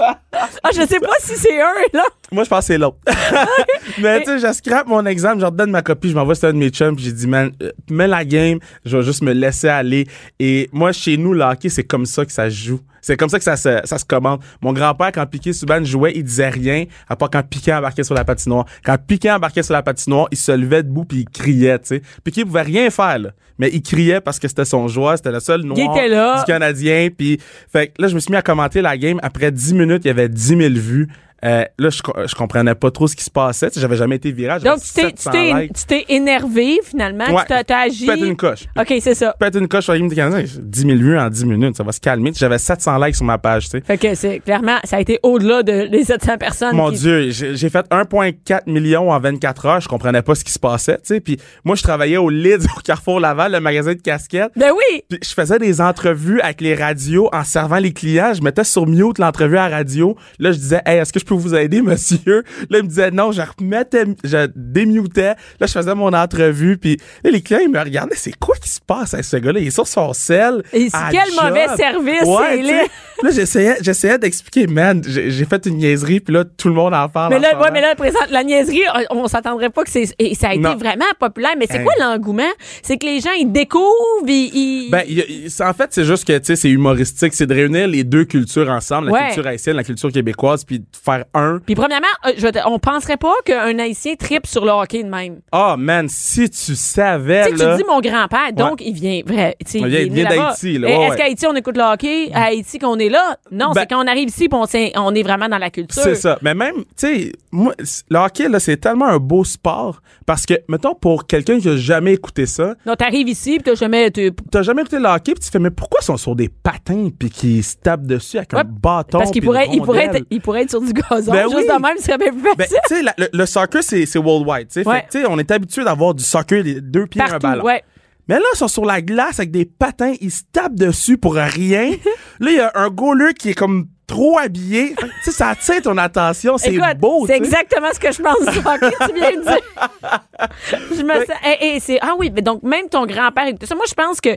Ah, je sais pas si c'est un, là. Moi, je pense que c'est l'autre. Mais tu sais, je scrape mon examen, je leur donne ma copie, je m'envoie sur un de mes chums, puis j'ai dit, man, euh, mets la game, je vais juste me laisser aller. Et moi, chez nous, le hockey, c'est comme ça que ça se joue. C'est comme ça que ça se, ça se commande. Mon grand-père, quand Piqué Souban jouait, il disait rien, à part quand Piqué embarquait sur la patinoire. Quand Piqué embarquait sur la patinoire, il se levait debout puis il criait, tu sais. Piqué pouvait rien faire, là. Mais il criait parce que c'était son joueur, c'était le seul noir était là. du Canadien. Puis, fait que là, je me suis mis à commenter la game. Après 10 minutes, il y avait 10 000 vues. Euh, là, je, je comprenais pas trop ce qui se passait. J'avais jamais été virage. Donc, tu t'es, tu t'es, tu t'es énervé, finalement. Ouais. Tu t'as, agi. Pète une coche. OK, c'est ça. Pète une coche sur la game du Canadien. 10 000 vues en 10 minutes. Ça va se calmer. J'avais 700 likes sur ma page, tu sais. Fait que c'est clairement, ça a été au-delà de, des 700 personnes. Mon qui- Dieu, j'ai j'ai fait 1,4 million en 24 heures. Je comprenais pas ce qui se passait, tu sais. Puis moi, je travaillais au Lids, au Carrefour Laval, le magasin de casquettes. Ben oui! Puis je faisais des entrevues avec les radios en servant les clients. Je mettais sur mute l'entrevue à la radio. Là, je disais, hey, est-ce que je peux vous aider, monsieur? Là, il me disait non. Je remettais, je démutais. Là, je faisais mon entrevue. Puis là, les clients, ils me regardaient. C'est quoi qui se passe avec ce gars-là? Il est sur son sel. Et à quel job. mauvais service, Ouais, laid. Puis là, j'essayais, j'essayais d'expliquer, man, j'ai fait une niaiserie, puis là, tout le monde en parle. Mais là, ouais, mais là, présent, la niaiserie, on, on s'attendrait pas que c'est, et ça a été Non. vraiment populaire. Mais c'est Hey. quoi l'engouement? C'est que les gens, ils découvrent, ils, ils- Ben, il y a- il- c'est- en fait, c'est juste que, tu sais, c'est humoristique. C'est de réunir les deux cultures ensemble, la Ouais. culture haïtienne, la culture québécoise, puis de faire un. Puis premièrement, euh, je, te- on penserait pas qu'un Haïtien tripe sur le hockey de même. Ah, man, si tu savais, Tu sais tu dis mon grand-père, donc il vient vrai. Il vient- d'Haïti, là, Et ouais, Est-ce ouais. qu'à Haïti, on écoute le hockey? À Haïti qu'on est là? Non, Ben- c'est quand on arrive ici, on, on est vraiment dans la culture. C'est ça. Mais même, tu sais, moi, le hockey, là, c'est tellement un beau sport parce que, mettons, pour quelqu'un qui a jamais écouté ça, Donc, t'arrives ici, puis t'as jamais... tu- t'as jamais écouté le hockey, puis tu fais, mais pourquoi ils sont sur des patins puis qu'ils se tapent dessus avec un bâton? Parce qu'il pourrait, il, être, il pourrait être sur du gazon. Ben Juste oui. de même, bien plus Ben, facile. la- le, le soccer, c'est c'est worldwide. Fait on est habitué d'avoir du soccer, les deux pieds et un ballon. ouais. Mais là, ils sont sur la glace avec des patins, ils se tapent dessus pour rien. là, il y a un goaler qui est comme trop habillé. Tu sais, ça attire ton attention, c'est beau. C'est exactement ce que je pense du hockey, tu viens de dire. je me sens. Et, et c'est ah oui, mais donc même ton grand-père. Moi, je pense que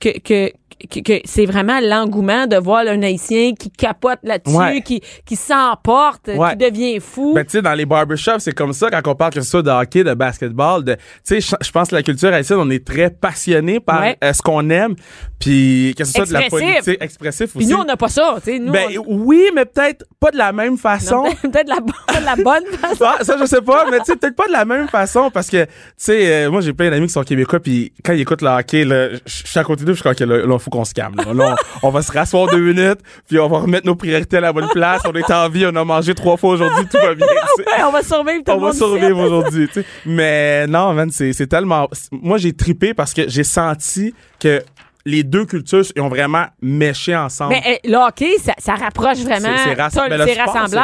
que que que, que c'est vraiment l'engouement de voir un haïtien qui capote là-dessus, Ouais. qui qui s'emporte, Ouais. qui devient fou. Ben, tu sais, dans les barbershops, c'est comme ça quand on parle que ce soit de hockey, de basketball. De, tu sais, je je pense que la culture haïtienne, on est très passionné par Ouais. euh, ce qu'on aime, puis que ce soit de la politique expressif Puis aussi. nous, on n'a pas ça, tu sais. Nous, ben on- oui, mais peut-être pas de la même façon. peut-être la, bonne- la bonne façon. Ah, ça, je sais pas, mais tu sais, peut-être pas de la même façon parce que, tu sais, euh, moi, j'ai plein d'amis qui sont québécois, puis quand ils écoutent le hockey, là, je suis à côté d'eux, je crois que là, là, faut qu'on se calme. Là, Là, on, on va se rasseoir deux minutes, puis on va remettre nos priorités à la bonne place. On est en vie, on a mangé trois fois aujourd'hui, tout va bien. Ouais, on va survivre tout On le va survivre aujourd'hui, tu sais. Mais non, man, c'est c'est tellement. Moi, j'ai tripé parce que j'ai senti que les deux cultures ils ont vraiment méché ensemble. Mais euh, le hockey, ça, ça rapproche vraiment. C'est- ben,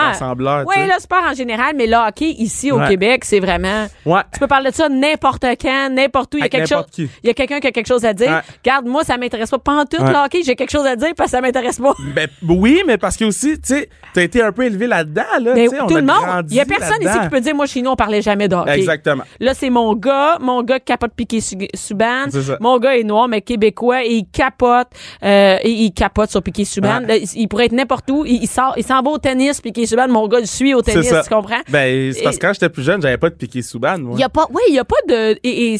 rassembleur. Oui, le sport en général, mais le hockey ici au Ouais. Québec, c'est vraiment. ouais. Tu peux parler de ça n'importe quand, n'importe où. Il y a quelque chose. qui. Il y a quelqu'un qui a quelque chose à dire. Ouais. Regarde, moi, ça m'intéresse pas. En tout le hockey, j'ai quelque chose à dire parce que ça m'intéresse pas. Ben, oui, mais parce que aussi, tu sais, t'as été un peu élevé là-dedans, là. On tout le monde. Il y a personne ici qui peut dire, moi, chez nous, on parlait jamais de hockey. Exactement. Là, c'est mon gars, mon gars qui capote Piqué Su- Subban. C'est ça. Mon gars est noir, mais québécois, et il capote, euh, et il capote sur Piqué Subban. Il, il pourrait être n'importe où. Il, il sort, il s'en va au tennis, Piqué Subban. Mon gars le suit au tennis, tu comprends? Ben, c'est parce que quand j'étais plus jeune, j'avais pas de moi. Il y a pas, oui, il y a pas de, et,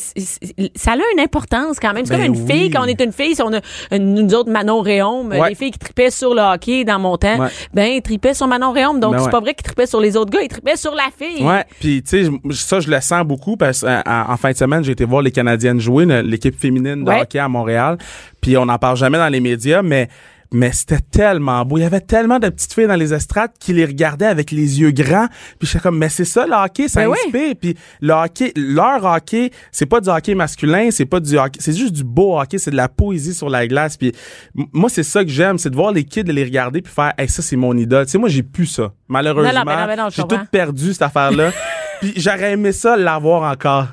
ça a une importance quand même. C'est Ben comme une oui. fille, quand on est une fille, si on a, une- nous autres, Manon Réaume, Ouais. les filles qui tripaient sur le hockey dans mon temps, Ouais. ben, ils tripaient sur Manon Réaume. Donc, Ben c'est ouais. pas vrai qu'ils tripaient sur les autres gars, ils tripaient sur la fille. Ouais, puis tu sais, ça je le sens beaucoup parce qu'en en fin de semaine, j'ai été voir les Canadiennes jouer, l'équipe féminine de hockey à Montréal, puis on n'en parle jamais dans les médias, mais mais c'était tellement beau. Il y avait tellement de petites filles dans les estrades qui les regardaient avec les yeux grands. Puis j'étais comme, mais c'est ça le hockey, ça Ben oui. inspire. Puis le hockey, leur hockey, c'est pas du hockey masculin, c'est pas du hockey, c'est juste du beau hockey, c'est de la poésie sur la glace. Puis moi, c'est ça que j'aime, c'est de voir les kids les regarder puis faire, hey, ça c'est mon idole. Tu sais, moi j'ai plus ça. Malheureusement, ben non, ben j'ai tout perdu cette affaire-là. Puis j'aurais aimé ça l'avoir encore.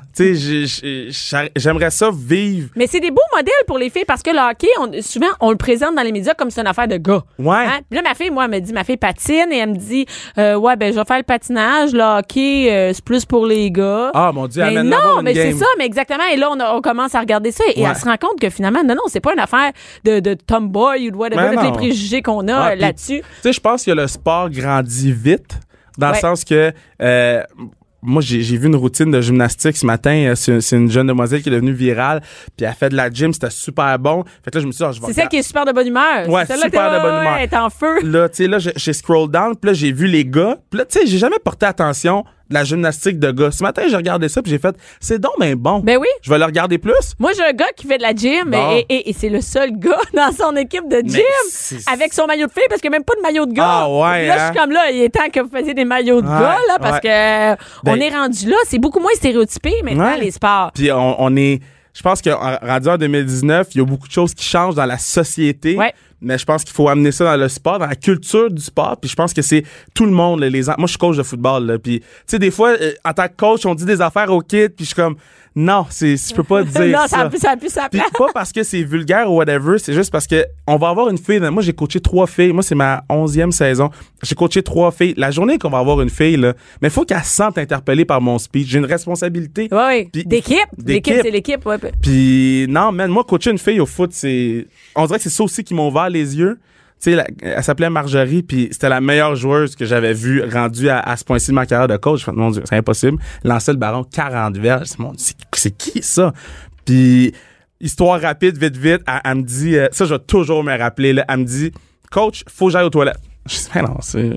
J'aimerais ça vivre. Mais c'est des beaux modèles pour les filles parce que le hockey, on- souvent, on le présente dans les médias comme c'est une affaire de gars. Ouais. Hein? Puis là, ma fille, moi, elle me dit, ma fille patine et elle me dit, euh, ouais, ben, je vais faire le patinage. Le hockey, euh, c'est plus pour les gars. Ah mon dieu, Mais non, une mais c'est ça, mais exactement. Et là, on, a- on commence à regarder ça et Ouais. elle se rend compte que finalement, non, non, c'est pas une affaire de, de tomboy ou de whatever, non. les préjugés qu'on a Ah, euh, là-dessus. Tu sais, je pense que le sport grandit vite, dans Ouais. le sens que euh, moi, j'ai j'ai vu une routine de gymnastique ce matin. Euh, C'est c'est une jeune demoiselle qui est devenue virale, puis elle fait de la gym, c'était super bon. Fait que là, je me suis dit, ah, je vais C'est celle qui est super de bonne humeur. Ouais, super de bonne humeur. elle est en feu. Là, tu sais, là, j'ai- j'ai scroll down, puis là, j'ai vu les gars. Puis là, tu sais, j'ai jamais porté attention de la gymnastique de gars. Ce matin, j'ai regardé ça, puis j'ai fait, c'est donc ben bon. Ben oui. Je vais le regarder plus. Moi, j'ai un gars qui fait de la gym Bon. et, et- et c'est le seul gars dans son équipe de gym avec son maillot de fille parce qu'il n'y a même pas de maillot de gars. Ah ouais, là, je hein? suis comme là, il est temps que vous fassiez des maillots de Ouais, gars là parce ouais. que on Ben- est rendu là. C'est beaucoup moins stéréotypé maintenant Ouais. les sports. Puis on, on est. Je pense que en- rendu en 2019, il y a beaucoup de choses qui changent dans la société. Ouais. Mais je pense qu'il faut amener ça dans le sport, dans la culture du sport. Puis je pense que c'est tout le monde. les Moi, je suis coach de football. Là, puis, tu sais, des fois, euh, en tant que coach, on dit des affaires aux kids. Puis je suis comme, non, c'est, je peux pas dire non, ça plus ça a plus sa place. pas parce que c'est vulgaire ou whatever, c'est juste parce que on va avoir une fille. Moi, j'ai coaché trois filles. Moi, c'est ma onzième saison. J'ai coaché trois filles. La journée qu'on va avoir une fille, là, mais il faut qu'elle se sente interpellée par mon speech. J'ai une responsabilité. Puis- D'équipe. D'équipe, d'équipe. c'est l'équipe. Ouais. Puis non, man, moi, coacher une fille au foot, c'est. On dirait que c'est ça aussi qui m'a ouvert les yeux. Tu sais, elle s'appelait Marjorie, puis c'était la meilleure joueuse que j'avais vue rendue à, à ce point-ci de ma carrière de coach. Je mon Dieu, c'est impossible. Lancer le ballon 40 verges. C'est mon Dieu, c'est- c'est qui ça? Puis, histoire rapide, vite, vite, elle, elle me dit, euh, ça, je vais toujours me rappeler, là, elle me dit, coach, faut que j'aille aux toilettes. Je dis, mais non, c'est,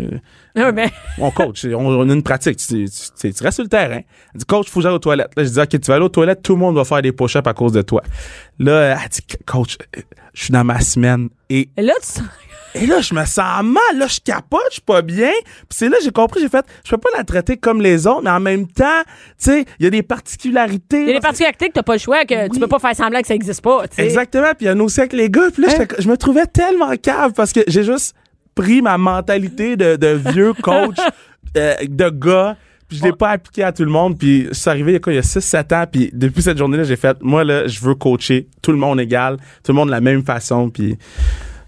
Ouais, ben, on coach, on, on a une pratique, tu, tu, tu- tu restes sur le terrain. Elle dit, coach, faut que j'aille aux toilettes. Là, je dis, OK, tu vas aller aux toilettes, tout le monde va faire des push-ups à cause de toi. Là, elle dit, coach, euh, je suis dans ma semaine. Et, là, tu et là, je me sens mal, là, je capote, je suis pas bien. Puis c'est là, j'ai compris, j'ai fait, je peux pas la traiter comme les autres, mais en même temps, tu sais, il y a des particularités. il y a des particularités que t'as pas le choix, que tu peux pas faire semblant que ça existe pas. Exactement. Puis il y en a aussi avec les gars. Puis là, Hein? je me trouvais tellement cave parce que j'ai juste pris ma mentalité de, de vieux coach, euh, de gars. Je l'ai pas appliqué à tout le monde. Puis je suis arrivé il y a quoi, il y a 6-7 ans. Puis depuis cette journée-là, j'ai fait, moi, là, je veux coacher tout le monde égal, tout le monde de la même façon. Puis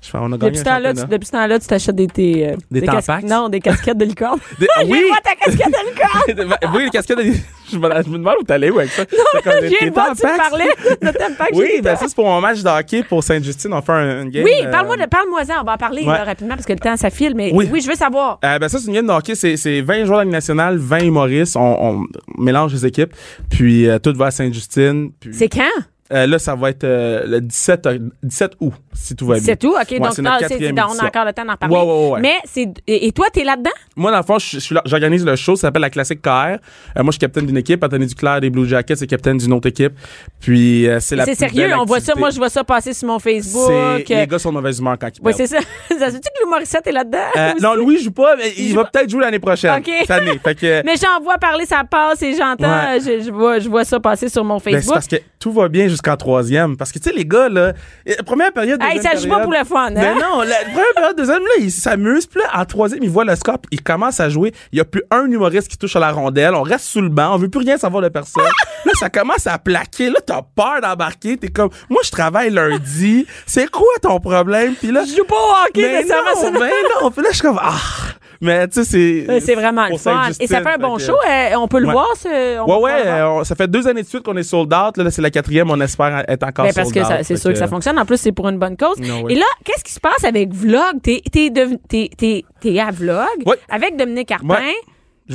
je fais, on a gagné Depuis ce un temps-là, tu, championnat. depuis ce temps-là, tu t'achètes des, tes, euh, Des casquettes-? Non, des casquettes de licorne. Des- Ah, oui! Vois ta casquette de licorne! oui, les casquettes, de- je, me, je me demande où t'allais avec ça. Comme des- J'ai pas tu parlais de Tampax. Oui, ben ça, c'est pour mon match de hockey pour Sainte-Justine. On fait un, une game. Oui, euh, parle-moi de, parle-moi-en, on va en parler Ouais. là, rapidement parce que le temps, ça file, mais Oui. oui, je veux savoir. Euh, ben ça, c'est une game de hockey. C'est, c'est 20 joueurs de la Ligue nationale, 20 humoristes. On, on mélange les équipes. Puis euh, tout va à Sainte-Justine. Puis, C'est quand? euh, là, ça va être euh, le 17, euh, 17 août, si tout va bien. C'est tout? OK, Ouais, donc c'est notre c'est- on a encore le temps d'en parler. Ouais, ouais, ouais. Mais c'est. Et, et toi, t'es là-dedans? Moi, dans le fond, je, j'organise le show. Ça s'appelle la Classique KR. Euh, moi, je suis capitaine d'une équipe. Anthony Duclair des Blue Jackets est capitaine d'une autre équipe. Puis euh, c'est la C'est plus sérieux, belle on voit ça. Moi, je vois ça passer sur mon Facebook. C'est- Les gars sont de mauvaise humeur quand ils Oui, c'est ça. ça se dit que Lou Morissette est là-dedans? Euh, non, Louis joue pas, mais il, va peut-être jouer l'année prochaine. OK. Cette année. Fait que, Mais j'en vois parler, ça passe et j'entends, je, je vois, je vois ça passer sur mon Ben, c'est Facebook. parce que tout va bien jusqu'en troisième. Parce que, tu sais, les gars, là, première période, Hey, ça joue pas pour le fun, hein? Ben non, la première période, deuxième, là, ils s'amusent. Puis là, en troisième, ils voient le score, puis ils commencent à jouer. Il y a plus un humoriste qui touche à la rondelle. On reste sous le banc. On veut plus rien savoir de personne. là, ça commence à plaquer. Là, t'as peur d'embarquer. T'es comme, moi, je travaille lundi. C'est quoi ton problème? Puis là, Je joue pas au hockey, mais mais ça va, ça non, mais non. Puis là, je suis comme, ah. Mais tu sais, c'est. C'est vraiment le fun. Et ça fait un bon show. euh, on peut le Ouais. voir, ce. on Ouais, ouais, euh, on- ça fait deux années de suite qu'on est sold out. Là, c'est la quatrième, on espère être encore Ben, sold parce que c'est sûr que ça fonctionne. En plus, c'est pour une bonne cause. Non, oui. Et là, qu'est-ce qui se passe avec Vlog? T'es, t'es, à Vlog Oui. avec Dominique Carpin.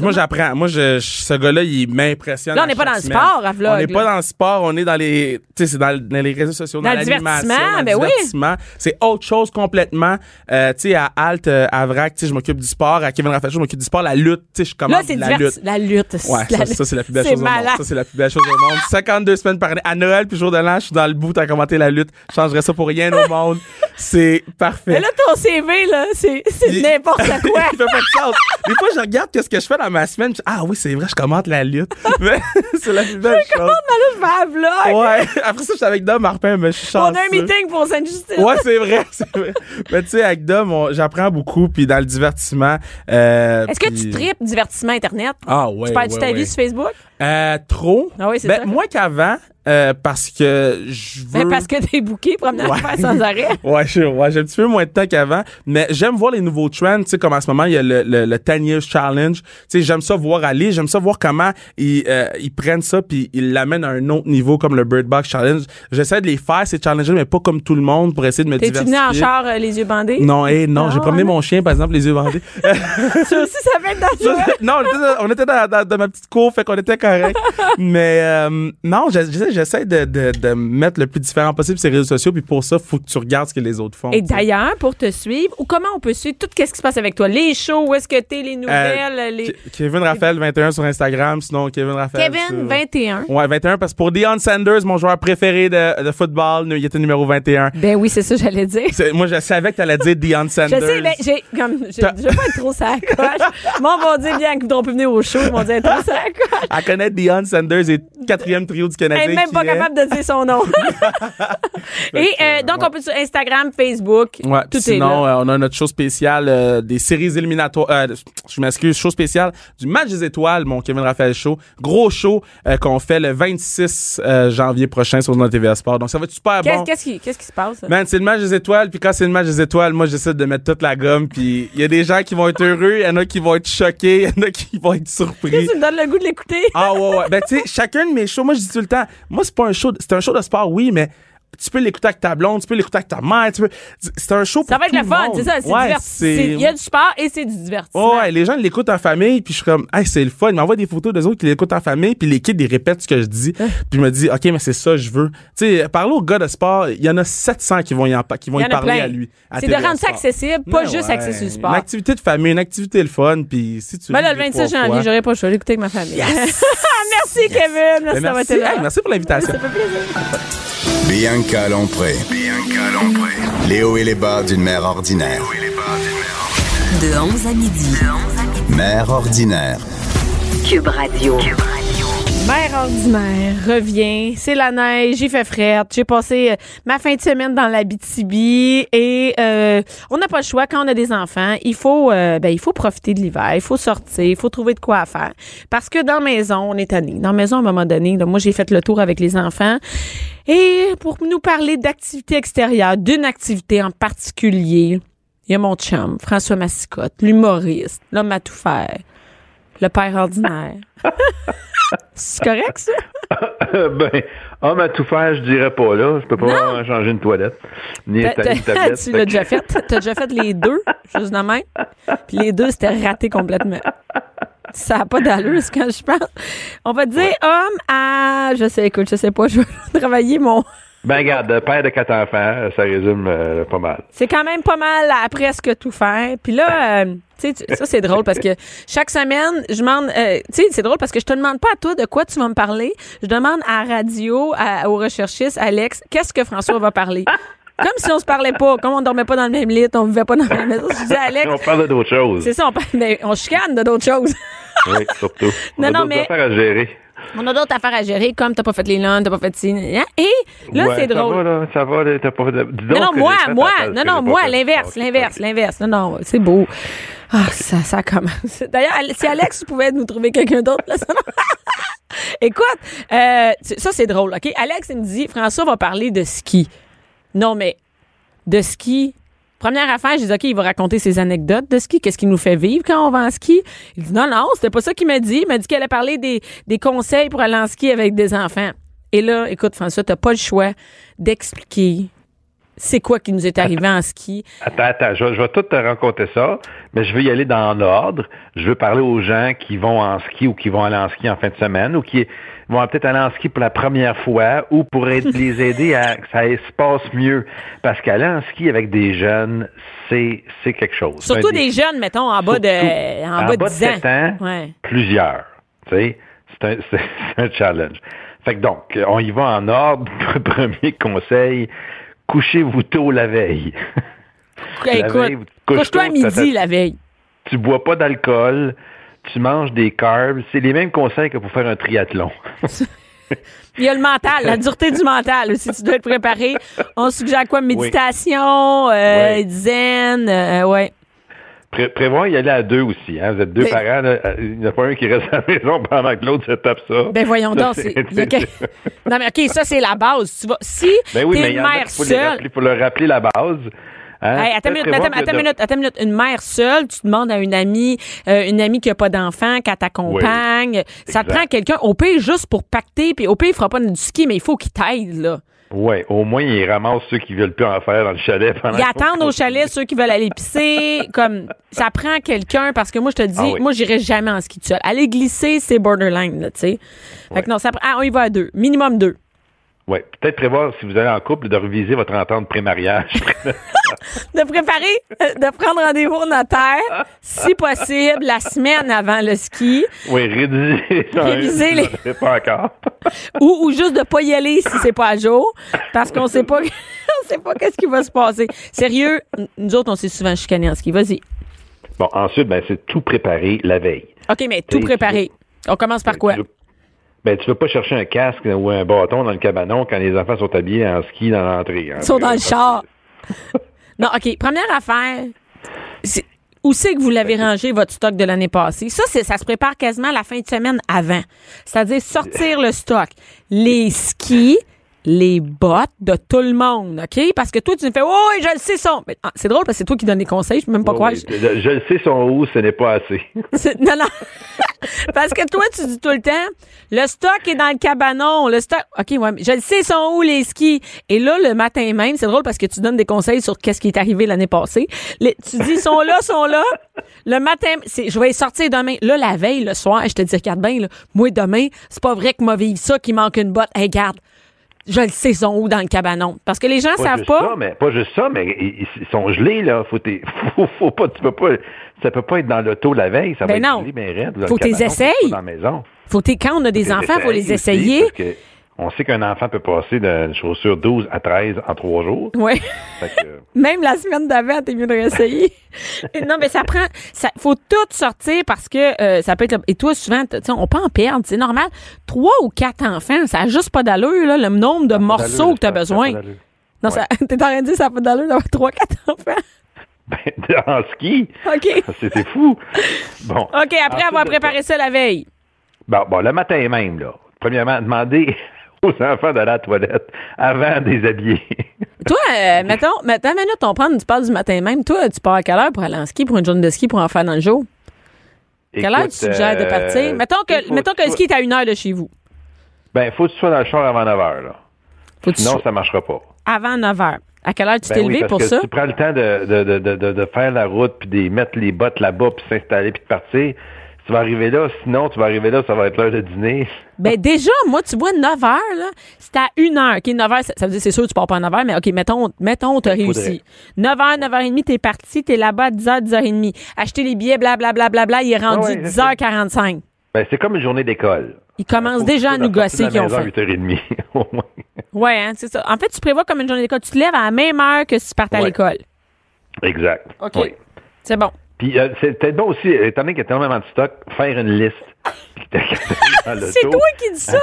Moi, j'apprends. Moi, je, je- ce gars-là, il m'impressionne. Là, on n'est pas dans le sport, à Vlog, On n'est là. pas dans le sport, on est dans les, tu sais, c'est dans, dans les réseaux sociaux, dans, Dans l'animation, dans le ben oui. C'est autre chose complètement. Euh, tu sais, à Alt, euh, à Vrac, tu sais, je m'occupe du sport. À Kevin Raphaël, je m'occupe du sport. La lutte, tu sais, je Là, commande c'est la divers- lutte. La lutte. Ouais, La ça, lutte. ça, c'est la plus belle chose au monde. malade. Ça, c'est la plus belle chose au monde. 52 semaines par année. À Noël, puis jour de l'an, je suis dans le bout à commenter la lutte. Je changerais ça pour rien au monde. C'est parfait. Mais là, ton CV, là, c'est, n'importe quoi. il fait pas de sens. Des fois, je regarde qu'est-ce que je fais dans ma semaine. je dis, ah oui, c'est vrai, je commente la lutte. Mais c'est la plus belle chose. là, je vais à Vlog. Ouais. Après ça, je suis avec Dom Marpin, mais je suis On chanceux. a un meeting pour Sainte-Justine. Ouais, c'est vrai, c'est vrai. Mais tu sais, avec Dom, on- j'apprends beaucoup, puis dans le divertissement. euh, Est-ce que tu tripes divertissement Internet? Ah ouais. tu perds-tu ouais, ta ouais. vie sur Facebook? Euh, trop. Ah oui, c'est ben, ça. Moins qu'avant, euh, parce que je veux. Ben, parce que t'es booké, promenade Ouais. faire sans arrêt. Ouais, je- ouais, j'ai un petit peu moins de temps qu'avant, mais j'aime voir les nouveaux trends, tu sais, comme en ce moment, il y a le, le, le 10 Years Challenge. Tu sais, j'aime ça voir aller, j'aime ça voir comment ils, euh, ils prennent ça puis ils l'amènent à un autre niveau comme le Bird Box Challenge. J'essaie de les faire, ces challenges mais pas comme tout le monde pour essayer de me T'es-tu diversifier. venu en char euh, les yeux bandés? Non, hey, non, Ah, j'ai promené mon chien, par exemple, les yeux bandés. Ça aussi, ça fait être dangereux. non, on était, dans, on était dans, dans- dans ma petite cour, fait qu'on était correct. Mais euh, non, j'essaie, j'essaie de, de, de mettre le plus différent possible sur les réseaux sociaux, puis pour ça, faut que tu regardes ce que les autres font. Et d'ailleurs, pour te suivre, ou comment on peut suivre tout ce qui se passe avec toi? Les shows, où est-ce que t'es, les nouvelles, les... Ke- Kevin Raphaël 21 sur Instagram, sinon Kevin Raphaël. Kevin, sur- 21. Ouais, 21, parce que pour Deion Sanders, mon joueur préféré de, de football, il était numéro 21. Ben oui, c'est ça, j'allais dire. Moi, je savais que t'allais dire Deion Je Sanders. sais, mais j'ai, comme, je, je veux pas être trop sacoche. Moi, on va dire bien qu'on peut venir au show, ils vont dire trop sacoche. Elle connaît Deion Sanders et quatrième trio du Canadien. Est même pas capable de dire son nom. Et euh, donc, on peut sur Instagram, Facebook, Ouais, tout sinon, est là. euh, on a notre show spécial euh, des séries éliminatoires. euh, je m'excuse, show spécial du match des étoiles, mon Kevin Raphaël Show. Gros show euh, qu'on fait le 26 euh, janvier prochain sur notre TVA Sport. Donc, ça va être super Qu'est-ce bon. qu'est-ce qui, qu'est-ce qui se passe? Man, c'est le match des étoiles, puis quand c'est le match des étoiles, moi, j'essaie de mettre toute la gomme, puis il y a des gens qui vont être heureux, il y en a qui vont être choqués, il y en a qui vont être surpris. Tu me donnes le goût de l'écouter? Ah ouais, ouais. Ben, tu sais, chacun de mes shows, moi, je dis tout le temps, moi, c'est pas un show, c'est un show de sport, oui, mais tu peux l'écouter avec ta blonde, tu peux l'écouter avec ta mère, tu peux. C'est un show pour Ça va être le fun, c'est ça. C'est Ouais, c'est- Il y a du sport et c'est du divertissement. Ouais, les gens l'écoutent en famille, puis je suis comme, hey, c'est le fun. Ils m'envoient des photos des autres qui l'écoutent en famille, puis les kids, ils répètent ce que je dis. Hein? Puis je me dis, OK, mais c'est ça, je veux. Tu sais, parler aux gars de sport, il y en a 700 qui vont y, en, qui vont y y parler plein. à lui. C'est de rendre ça accessible, pas juste ouais. axé sur le sport. Une activité de famille, une activité le fun, puis si tu Ben là, le deux, 26 trois janvier, j'aurais pas le choix d'écouter avec ma famille. merci, Kevin. Merci Ben, d'avoir merci, été là. Hey, merci pour l'invitation. Ça fait plaisir. Bianca Lompré. Les hauts et les bas d'une mère ordinaire. De 11 à midi. Mère ordinaire. Cube Radio. Mère ordinaire revient, c'est la neige, j'ai fait frette, j'ai passé euh, ma fin de semaine dans la BTB et euh, on n'a pas le choix quand on a des enfants, il faut euh, ben il faut profiter de l'hiver, il faut sortir, il faut trouver de quoi faire parce que dans la maison, on est tanné. Dans la maison à un moment donné, là, moi j'ai fait le tour avec les enfants et pour nous parler d'activités extérieures, d'une activité en particulier, il y a mon chum, François Massicotte, l'humoriste, l'homme à tout faire, le père ordinaire. C'est correct, ça? ben, homme à tout faire, je dirais pas là. Je peux pas changer une toilette. Ni une tablette. tu l'as déjà fait. T'as déjà fait les deux, juste de même. Puis les deux, c'était raté complètement. Ça n'a pas d'allure, ce que je pense. On va dire homme à... Je sais, écoute, je sais pas, je vais travailler mon... Ben, regarde, père de quatre enfants, ça résume euh, pas mal. C'est quand même pas mal à presque tout faire. Puis là, euh, tu sais, ça c'est drôle parce que chaque semaine, je demande, euh, tu sais, c'est drôle parce que je te demande pas à toi de quoi tu vas me parler. Je demande à radio, à- au recherchiste, Alex, qu'est-ce que François va parler? Comme si on se parlait pas, comme on dormait pas dans le même lit, on vivait pas dans la même maison. Je dis à Alex, On parle d'autres choses. c'est ça, on, parle, mais on chicane de d'autres choses. Oui, surtout. On Non, a non, mais- à gérer. On a d'autres affaires à gérer, comme t'as pas fait les lunchs, t'as pas fait ci. hein? Et là, Ouais, c'est drôle. Ça va, là, ça va, là, t'as pas fait. Dis Non, non, moi, moi, non, non, moi, l'inverse, l'inverse, l'inverse. Non, non, c'est beau. Ah, ça, ça commence. D'ailleurs, si Alex pouvait nous trouver quelqu'un d'autre, là, ça Écoute, euh, ça, c'est drôle, OK? Alex, il me dit, François va parler de ski. Non, mais de ski. Première affaire, j'ai dit, OK, il va raconter ses anecdotes de ski. Qu'est-ce qu'il nous fait vivre quand on va en ski? Il dit, non, non, c'était pas ça qu'il m'a dit. Il m'a dit qu'elle allait parler des, des conseils pour aller en ski avec des enfants. Et là, écoute, François, t'as pas le choix d'expliquer c'est quoi qui nous est arrivé en ski. Attends, attends, je, vais- je vais tout te raconter ça, mais je veux y aller dans l'ordre. Je veux parler aux gens qui vont en ski ou qui vont aller en ski en fin de semaine ou qui vont peut-être aller en ski pour la première fois ou pour les aider à que ça se passe mieux. Parce qu'aller en ski avec des jeunes, c'est c'est quelque chose. Surtout Un des jeunes, mettons, en bas de, en bas de 10 ans. 7 ans, Ouais. plusieurs. Tu sais, c'est un, un challenge. Fait que donc, on y va en ordre. Premier conseil, couchez-vous tôt la veille. La Écoute, couche-toi à midi la veille. tu bois pas d'alcool, tu manges des carbs. C'est les mêmes conseils que pour faire un triathlon. Il y a le mental, la dureté du mental aussi. Tu dois être préparé. On suggère quoi? Méditation, euh, Oui. zen, euh, ouais. Pré- prévoir y aller à deux aussi. Hein? Vous êtes deux Mais- parents. là. Il n'y en a pas un qui reste à la maison pendant que l'autre se tape ça. Ben voyons Ça, donc. il Non, mais OK, ça, c'est la base. Tu vas... Si Ben oui, t'es il une mère seule... rappeler, faut leur rappeler la base. Hein? Hey, attends une minute, attends, attends de- minute, attends une minute. Une mère seule, tu demandes à une amie, euh, une amie qui a pas d'enfant, qu'elle t'accompagne. Ça te prend quelqu'un, au pire, juste pour pacter, puis au pire, il fera pas du ski, mais il faut qu'il t'aide, là. Oui, au moins, ils ramassent ceux qui veulent plus en faire dans le chalet. pendant Ils attendent au chalet ceux qui veulent aller pisser. Comme, ça prend quelqu'un parce que moi, je te dis, Ah oui. moi, j'irai jamais en ski tout seul. Aller glisser, c'est borderline, là, tu sais. Fait que non, ça prend, ah, on y va à deux. Minimum deux. Oui, peut-être prévoir, si vous allez en couple, de reviser votre entente pré-mariage. De préparer, de prendre rendez-vous au notaire, si possible, la semaine avant le ski. oui, rédiger. Réviser les- Je pas encore. ou, ou juste de pas y aller si c'est pas à jour parce qu'on sait pas on sait pas qu'est-ce qui va se passer. Sérieux, nous autres on s'est souvent chicanés en ski. Vas-y. Bon, ensuite, ben, c'est tout préparer la veille. OK, mais tout préparé. On commence par quoi? Tu veux- Ben, tu veux pas chercher un casque ou un bâton dans le cabanon quand les enfants sont habillés en ski dans l'entrée. hein. Ils sont dans le char. Non, OK, première affaire. Où c'est que vous l'avez rangé, votre stock de l'année passée? Ça, c'est, ça se prépare quasiment la fin de semaine avant. C'est-à-dire sortir le stock. Les skis, les bottes de tout le monde, OK? Parce que toi, tu me fais, oh, oui, je le sais, son. Mais, ah, c'est drôle parce que c'est toi qui donnes des conseils, je peux même pas croire. oui. Je, je le sais, son où, ce n'est pas assez. Non, non. Parce que toi, tu dis tout le temps, le stock est dans le cabanon. Le stock. OK, ouais, mais je le sais, sont où les skis? Et là, le matin même, c'est drôle parce que tu donnes des conseils sur qu'est-ce qui est arrivé l'année passée. Les- tu dis, sont là, sont là. Le matin, c'est, je vais les sortir demain. Là, la veille, le soir, je te dis, regarde bien, là, moi, demain, c'est pas vrai que moi vive ça, qu'il manque une botte. Hey, regarde. Je le sais, sont où dans le cabanon? Parce que les gens Pas savent juste pas. ça, mais pas juste ça, mais ils, ils sont gelés, là. Faut, t'es- faut, faut pas, tu peux pas, ça peut pas être dans l'auto la veille, ça Ben va non. être gelé, ben raide, là, Faut t'es essayes. c'est pas Dans la maison. Faut t'es- quand on a des Faut enfants, faut les essayer. On sait qu'un enfant peut passer d'une chaussure 12 à 13 en trois jours. Ouais. Fait que, Même la semaine d'avant, t'es mieux de réessayer. Non, mais ça prend. Ça faut tout sortir parce que euh, ça peut être. Et toi, souvent, tu on peut en perdre. C'est normal. Trois ou quatre enfants, ça a juste pas d'allure, là, le nombre de morceaux que t'as ça- ça a besoin. Non, ça, t'es en train de dire que ça a pas d'allure d'avoir trois, quatre enfants. Ben, en ski, OK. c'était fou. Bon. OK, après avoir préparé ça la veille. Bon, bon, le matin même, là. Premièrement, demander aux enfants d'aller à la toilette avant de les habiller. Toi, euh, mettons, mettons, une minute, on prend, tu parles du matin même. Toi, tu pars à quelle heure pour aller en ski, pour une journée de ski, pour en faire dans le jour? Quelle heure tu Écoute, suggères de euh, partir? Mettons que, mettons que le tu ski est à une heure de chez vous. Ben, faut que tu sois dans le char avant 9 h, là. Faut tu Sinon, sois ça marchera pas. avant 9 heures. À quelle heure tu Ben t'es levé parce pour que ça? Tu prends le temps de, de, de- de faire la route, puis de mettre les bottes là-bas, puis s'installer, puis de partir. Tu vas arriver là, sinon tu vas arriver là, ça va être l'heure de dîner. Ben déjà, moi, tu vois, 9 heures, là, c'est à 1 heure. OK, 9 heures, ça, ça veut dire, c'est sûr, tu pars pas à 9 heures, mais OK, mettons, mettons, t'as Ben, réussi. 9 heures, 9 h 30, t'es parti, t'es là-bas à 10 h 10 h 30. Acheter les billets, blablabla, bla, bla, bla, il est rendu Ah ouais, 10 h 45. Ben, c'est comme une journée d'école. Ils commencent que déjà à nous gosser qu'ils ont fait. 8h30, au moins. Ouais, hein, c'est ça. En fait, tu prévois comme une journée d'école. Tu te lèves à la même heure que si tu partais à l'école. Exact. OK. Oui. C'est bon. Puis euh, c'est peut-être bon aussi, étant donné qu'il y a tellement de stock, faire une liste. C'est toi qui dis ça?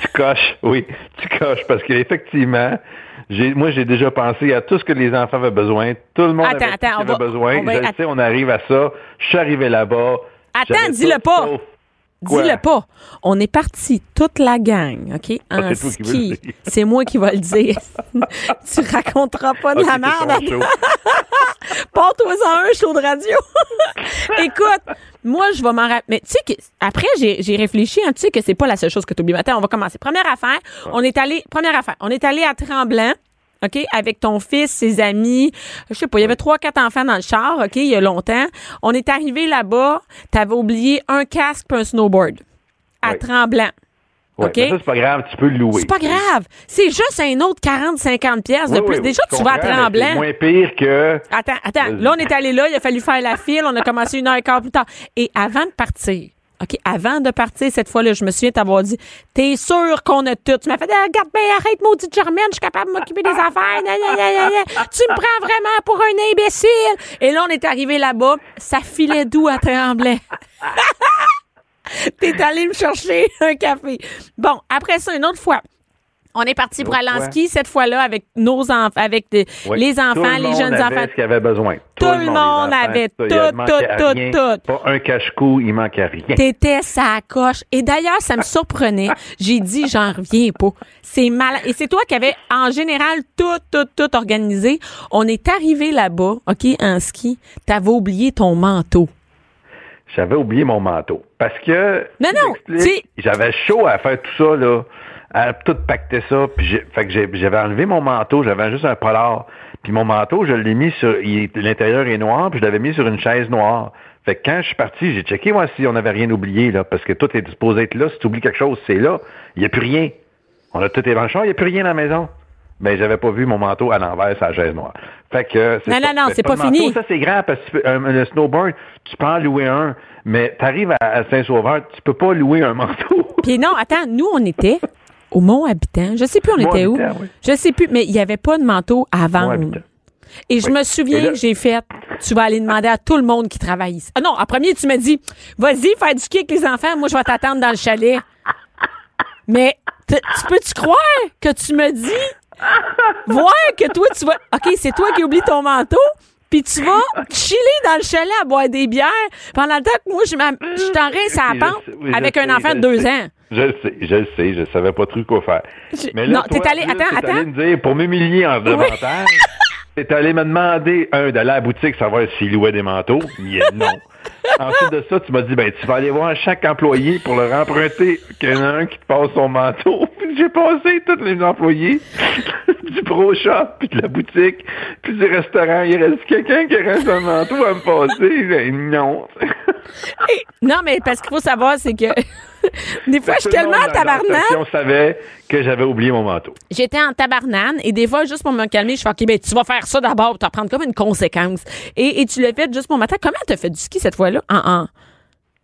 Tu coches, oui, tu coches parce qu'effectivement, moi j'ai déjà pensé à tout ce que les enfants avaient besoin. Tout le monde Attends, avait, attends, on va- besoin. on va- Je sais, on arrive à ça. Je suis arrivé là-bas. Attends, dis-le pas. Dis-le pas. On est parti, toute la gang, OK, en Ah, le ski. C'est moi qui vais le dire. tu raconteras pas de la c'est merde. Porte-toi-en un show de radio. Écoute, moi, je vais m'en rappeler. Mais tu sais que, après, j'ai réfléchi, hein, tu sais que c'est pas la seule chose que tu oublies. Attends, on va commencer. Première affaire, on est allé, première affaire, on est allé à Tremblant. OK, avec ton fils, ses amis. Je sais pas, il y avait trois, quatre enfants dans le char, OK, il y a longtemps. On est arrivé là-bas, t'avais oublié un casque et un snowboard. À Oui. Tremblant. Ouais, OK? mais ça, c'est pas grave, tu peux le louer. C'est pas grave. C'est juste un autre 40, 50 pièces de Oui, plus. oui, Déjà, tu vas à Tremblant. C'est moins pire que. Attends, attends. Là, on est allé là, il a fallu faire la file, on a commencé une heure et quart plus tard. Et avant de partir, OK, avant de partir, cette fois-là, je me souviens t'avoir dit, t'es sûr qu'on a tout. Tu m'as fait, Ah, regarde bien, arrête, maudite Germaine, je suis capable de m'occuper des affaires. Gna, gna, gna, gna, gna. Tu me prends vraiment pour un imbécile. Et là, on est arrivé là-bas, ça filait doux à Tremblay. T'es allé me chercher un café. Bon, après ça, une autre fois. On est parti pour aller en ski cette fois-là avec nos enfants, avec Oui. les enfants, le les jeunes avait enfants. ce qu'il avait besoin. Tout le monde avait tout, tout, tout, tout. Pas un cache-cou, il manquait rien. T'étais sa coche. Et d'ailleurs, ça me surprenait. J'ai dit, j'en reviens pas. C'est mal. Et c'est toi qui avais, en général, tout, tout, tout organisé. On est arrivé là-bas, OK, en ski. T'avais oublié ton manteau. J'avais oublié mon manteau. Parce que. Non, non, J'avais chaud à faire tout ça, là. À tout pacter ça. Puis j'ai- fait que j'avais enlevé mon manteau. J'avais juste un polar. Puis mon manteau, je l'ai mis sur. L'intérieur est noir. Puis je l'avais mis sur une chaise noire. Fait que quand je suis parti, j'ai checké, moi, si on n'avait rien oublié, là. Parce que tout est supposé être là. Si tu oublies quelque chose, c'est là. Il n'y a plus rien. On a tout char. Il n'y a plus rien dans la maison. Mais j'avais pas vu mon manteau à l'envers la chaise noire. Fait que c'est Non, non, non, c'est pas manteau, fini. Ça, c'est grave parce que un- le snowboard, tu peux en louer un, mais tu arrives à, à Saint-Sauveur, tu peux pas louer un manteau. Puis non, attends, nous, on était au Mont-Habitant. Je sais plus on était où. Oui. Je sais plus, mais il n'y avait pas de manteau à vendre. Et je Oui. me souviens là- que j'ai fait, tu vas aller demander à tout le monde qui travaille ici. Ah non, en premier, tu m'as dit, vas-y, faire du ski avec les enfants, moi, je vais t'attendre dans le chalet. Mais tu peux-tu croire que tu me dis, voir que toi, tu vas, OK, c'est toi qui oublies ton manteau, puis tu vas chiller dans le chalet à boire des bières pendant le temps que moi, je, je t'en reste à la Oui, pente oui, avec un sais, enfant de deux sais. ans. Je le sais, je le sais, je savais pas trop quoi faire. Je- Mais là, non, t'es allé- attends, attends. allé me dire, pour m'humilier en davantage, t'es allé me demander, un, d'aller à la boutique, savoir s'il louait des manteaux? Non. Ensuite de ça, tu m'as dit, ben, tu vas aller voir chaque employé pour leur emprunter qu'il y en a un qui te passe son manteau. Puis j'ai passé tous les employés du Pro Shop, puis de la boutique, puis du restaurant. Il reste quelqu'un qui reste un manteau à me passer. Ben, non. Non, mais parce qu'il faut savoir, c'est que des fois, je suis le tellement en tabarnane. station savait que j'avais oublié mon manteau. J'étais en tabarnane et des fois, juste pour me calmer, je fais OK, ben, tu vas faire ça d'abord, tu vas prendre comme une conséquence. Et, et tu l'as fait juste pour matin. Comment t'as fait du ski cette fois-là? En, en...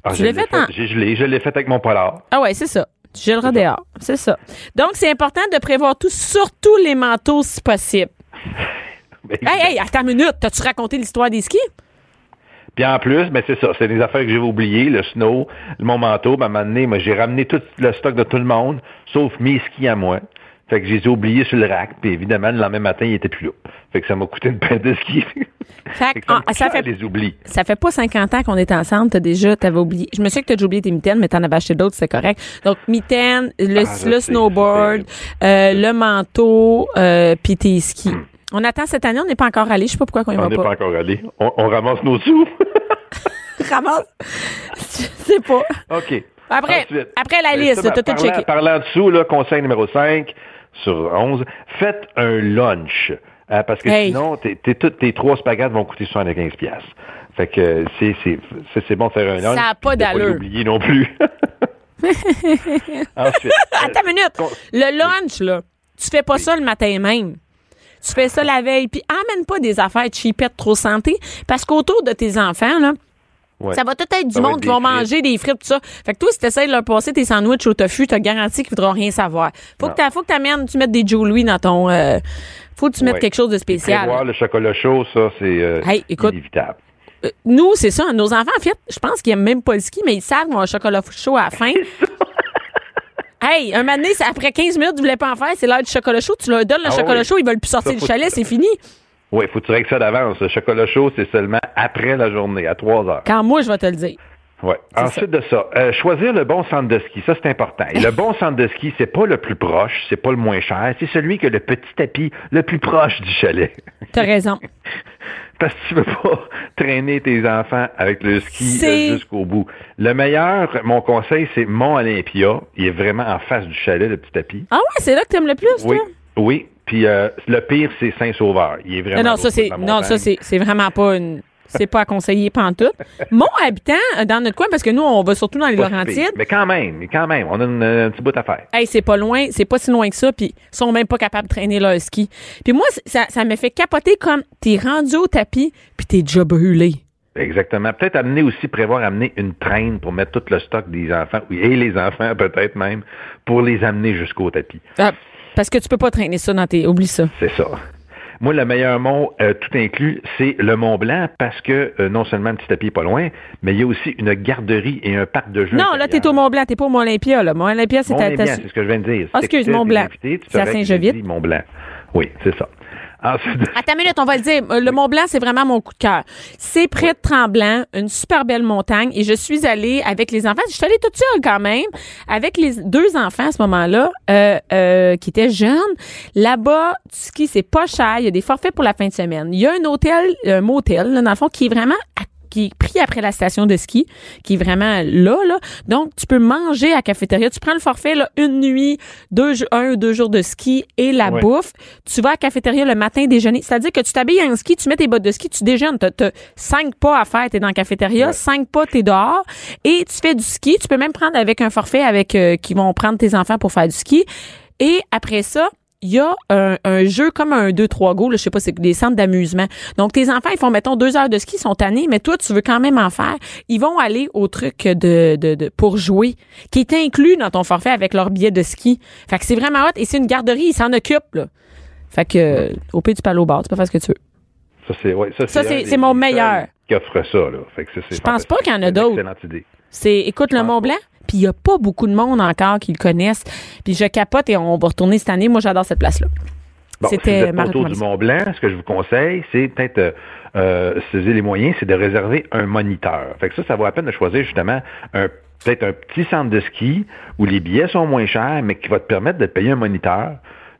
Ah, Tu je l'ai fait en- J'ai je l'ai fait avec mon polar. Ah ouais, c'est ça. Tu gèleras dehors. C'est ça. Donc, c'est important de prévoir tout, surtout les manteaux si possible. Ben, Hey, hey, attends une minute. T'as-tu raconté l'histoire des skis? Puis en plus, ben c'est ça, c'est des affaires que j'avais oubliées, le snow, mon manteau, ben, à un moment donné, moi, j'ai ramené tout le stock de tout le monde, sauf mes skis à moi. Fait que je les ai oubliés sur le rack, puis évidemment, le lendemain matin, ils étaient plus là. Fait que ça m'a coûté une paire de skis. Fait que, ça, ah, ça fait les oublis. ça fait pas 50 ans qu'on est ensemble, t'as déjà, t'avais oublié. Je me souviens que t'as déjà oublié tes mitaines, mais t'en avais acheté d'autres, c'est correct. Donc, mitaines, le, Ah, le snowboard, euh, le manteau, euh, puis tes skis. On attend cette année, on n'est pas encore allé. Je sais pas pourquoi qu'on y On va n'est pas. pas encore allé. On, on ramasse nos sous. Ramasse. Je sais pas. OK. Après, Ensuite, après la euh, liste, ça, t'as tout checké. Parlant dessous, là, conseil numéro 5 sur 11, faites un lunch. hein, parce que Hey. sinon, tes, tes, toutes tes trois spaghettes vont coûter 75 pièces. Fait que euh, c'est, bon de faire un lunch. Ça a pas d'allure. l'oublier non plus. Ensuite. Attends une minute. Con- Le lunch, là, tu fais pas ça le matin même. Tu fais ça la veille. Puis amène pas des affaires cheapettes trop santé. Parce qu'autour de tes enfants, là, Ouais. ça va tout être du Ça monde qui vont manger des frites, tout ça. Fait que toi, si t'essayes de leur passer tes sandwichs au tofu, t'as garanti qu'ils voudront rien savoir. Faut que faut que t'amènes, tu mettes des Joe dans ton, euh, faut que tu mettes Ouais. quelque chose de spécial. Prévoir le chocolat chaud, ça, c'est euh, Hey, écoute. inévitable. Euh, Nous, c'est ça. Nos enfants, en fait, je pense qu'ils aiment même pas le ski, mais ils savent qu'ils ont un chocolat chaud à la fin. Hey, un c'est après 15 minutes, tu voulais pas en faire, c'est l'heure du chocolat chaud. Tu leur donnes le Ah chocolat oui. chaud, ils veulent plus sortir Ça, du chalet, c'est fini. Oui, faut que tu règles ça d'avance. Le chocolat chaud, c'est seulement après la journée, à 3 heures. Quand moi, je vais te le dire. Ouais. Ensuite de ça, euh, choisir le bon centre de ski, ça c'est important. Et le bon centre de ski, c'est pas le plus proche, c'est pas le moins cher, c'est celui qui a le petit tapis le plus proche du chalet. T'as raison. Parce que tu veux pas traîner tes enfants avec le ski euh, jusqu'au bout. Le meilleur, mon conseil, c'est Mont Olympia. Il est vraiment en face du chalet, le petit tapis. Ah ouais, c'est là que t'aimes le plus, Oui. toi? Oui. Puis euh, le pire, c'est Saint-Sauveur. Il est vraiment. Non, ça, c'est, non, ça, c'est, c'est vraiment pas une, c'est pas à conseiller pantoute. Mon habitant, euh, dans notre coin, parce que nous, on va surtout dans les Pas Laurentides. Mais quand même, mais quand même, on a une- un petit bout à faire. Hey, c'est pas loin, c'est pas si loin que ça, puis ils sont même pas capables de traîner leur ski. Puis moi, ça, ça me fait capoter comme t'es rendu au tapis, puis t'es déjà brûlé. Exactement. Peut-être amener aussi, prévoir amener une traîne pour mettre tout le stock des enfants, et les enfants peut-être même, pour les amener jusqu'au tapis. Ah, parce que tu peux pas traîner ça dans tes. Oublie ça. C'est ça. Moi, le meilleur mont, euh, tout inclus, c'est le Mont Blanc parce que euh, non seulement le petit tapis est pas loin, mais il y a aussi une garderie et un parc de jeux. Non, là, t'es au Mont Blanc, t'es pas au Mont Olympia, là. Mont Olympia, c'est à ta- c'est ce que je viens de dire. Ah, excuse, Mont Blanc. C'est à dit Mont Blanc. Oui, c'est ça. Ensuite, Attends une minute, on va le dire. Euh, Le Mont Blanc, c'est vraiment mon coup de cœur. C'est près de Tremblant, une super belle montagne. Et je suis allée avec les enfants. Je suis allée toute seule quand même, avec les deux enfants à ce moment-là, euh, euh, qui étaient jeunes. Là-bas, du ski, c'est pas cher. Il y a des forfaits pour la fin de semaine. Il y a un hôtel, un motel, là, dans le fond, qui est vraiment à qui est pris après la station de ski, qui est vraiment là, là. Donc, tu peux manger à la cafétéria. Tu prends le forfait, là, une nuit, deux, un ou deux jours de ski et la Ouais. bouffe. Tu vas à la cafétéria le matin déjeuner. C'est-à-dire que tu t'habilles en ski, tu mets tes bottes de ski, tu déjeunes. T'as, t'as cinq pas à faire, t'es dans la cafétéria, Ouais. cinq pas, t'es dehors. Et tu fais du ski. Tu peux même prendre avec un forfait avec, euh, qui vont prendre tes enfants pour faire du ski. Et après ça, il y a un, un jeu comme un 2-3 go, là, je sais pas, c'est des centres d'amusement. Donc, tes enfants, ils font, mettons, deux heures de ski, ils sont tannés, mais toi, tu veux quand même en faire. Ils vont aller au truc de, de, de pour jouer, qui est inclus dans ton forfait avec leur billet de ski. Fait que c'est vraiment hot. Et c'est une garderie, ils s'en occupent, là. Fait que, au peux aller au bar, tu peux faire ce que tu veux. ça, c'est, ouais, ça, Ça, c'est- mon meilleur. Qui offre ça, là. Fait que ça, c'est Je pense pas qu'il y en a d'autres. C'est, écoute, le Mont. Blanc, puis il y a pas beaucoup de monde encore qui le connaissent. Puis je capote et on va retourner cette année. Moi, j'adore cette place-là. Bon, si C'était pas autour du. Mont Blanc, ce que je vous conseille, c'est peut-être euh, euh, saisir les moyens, c'est de réserver un moniteur. Fait que ça, ça vaut la peine de choisir justement un peut-être un petit centre de ski où les billets sont moins chers, mais qui va te permettre de te payer un moniteur.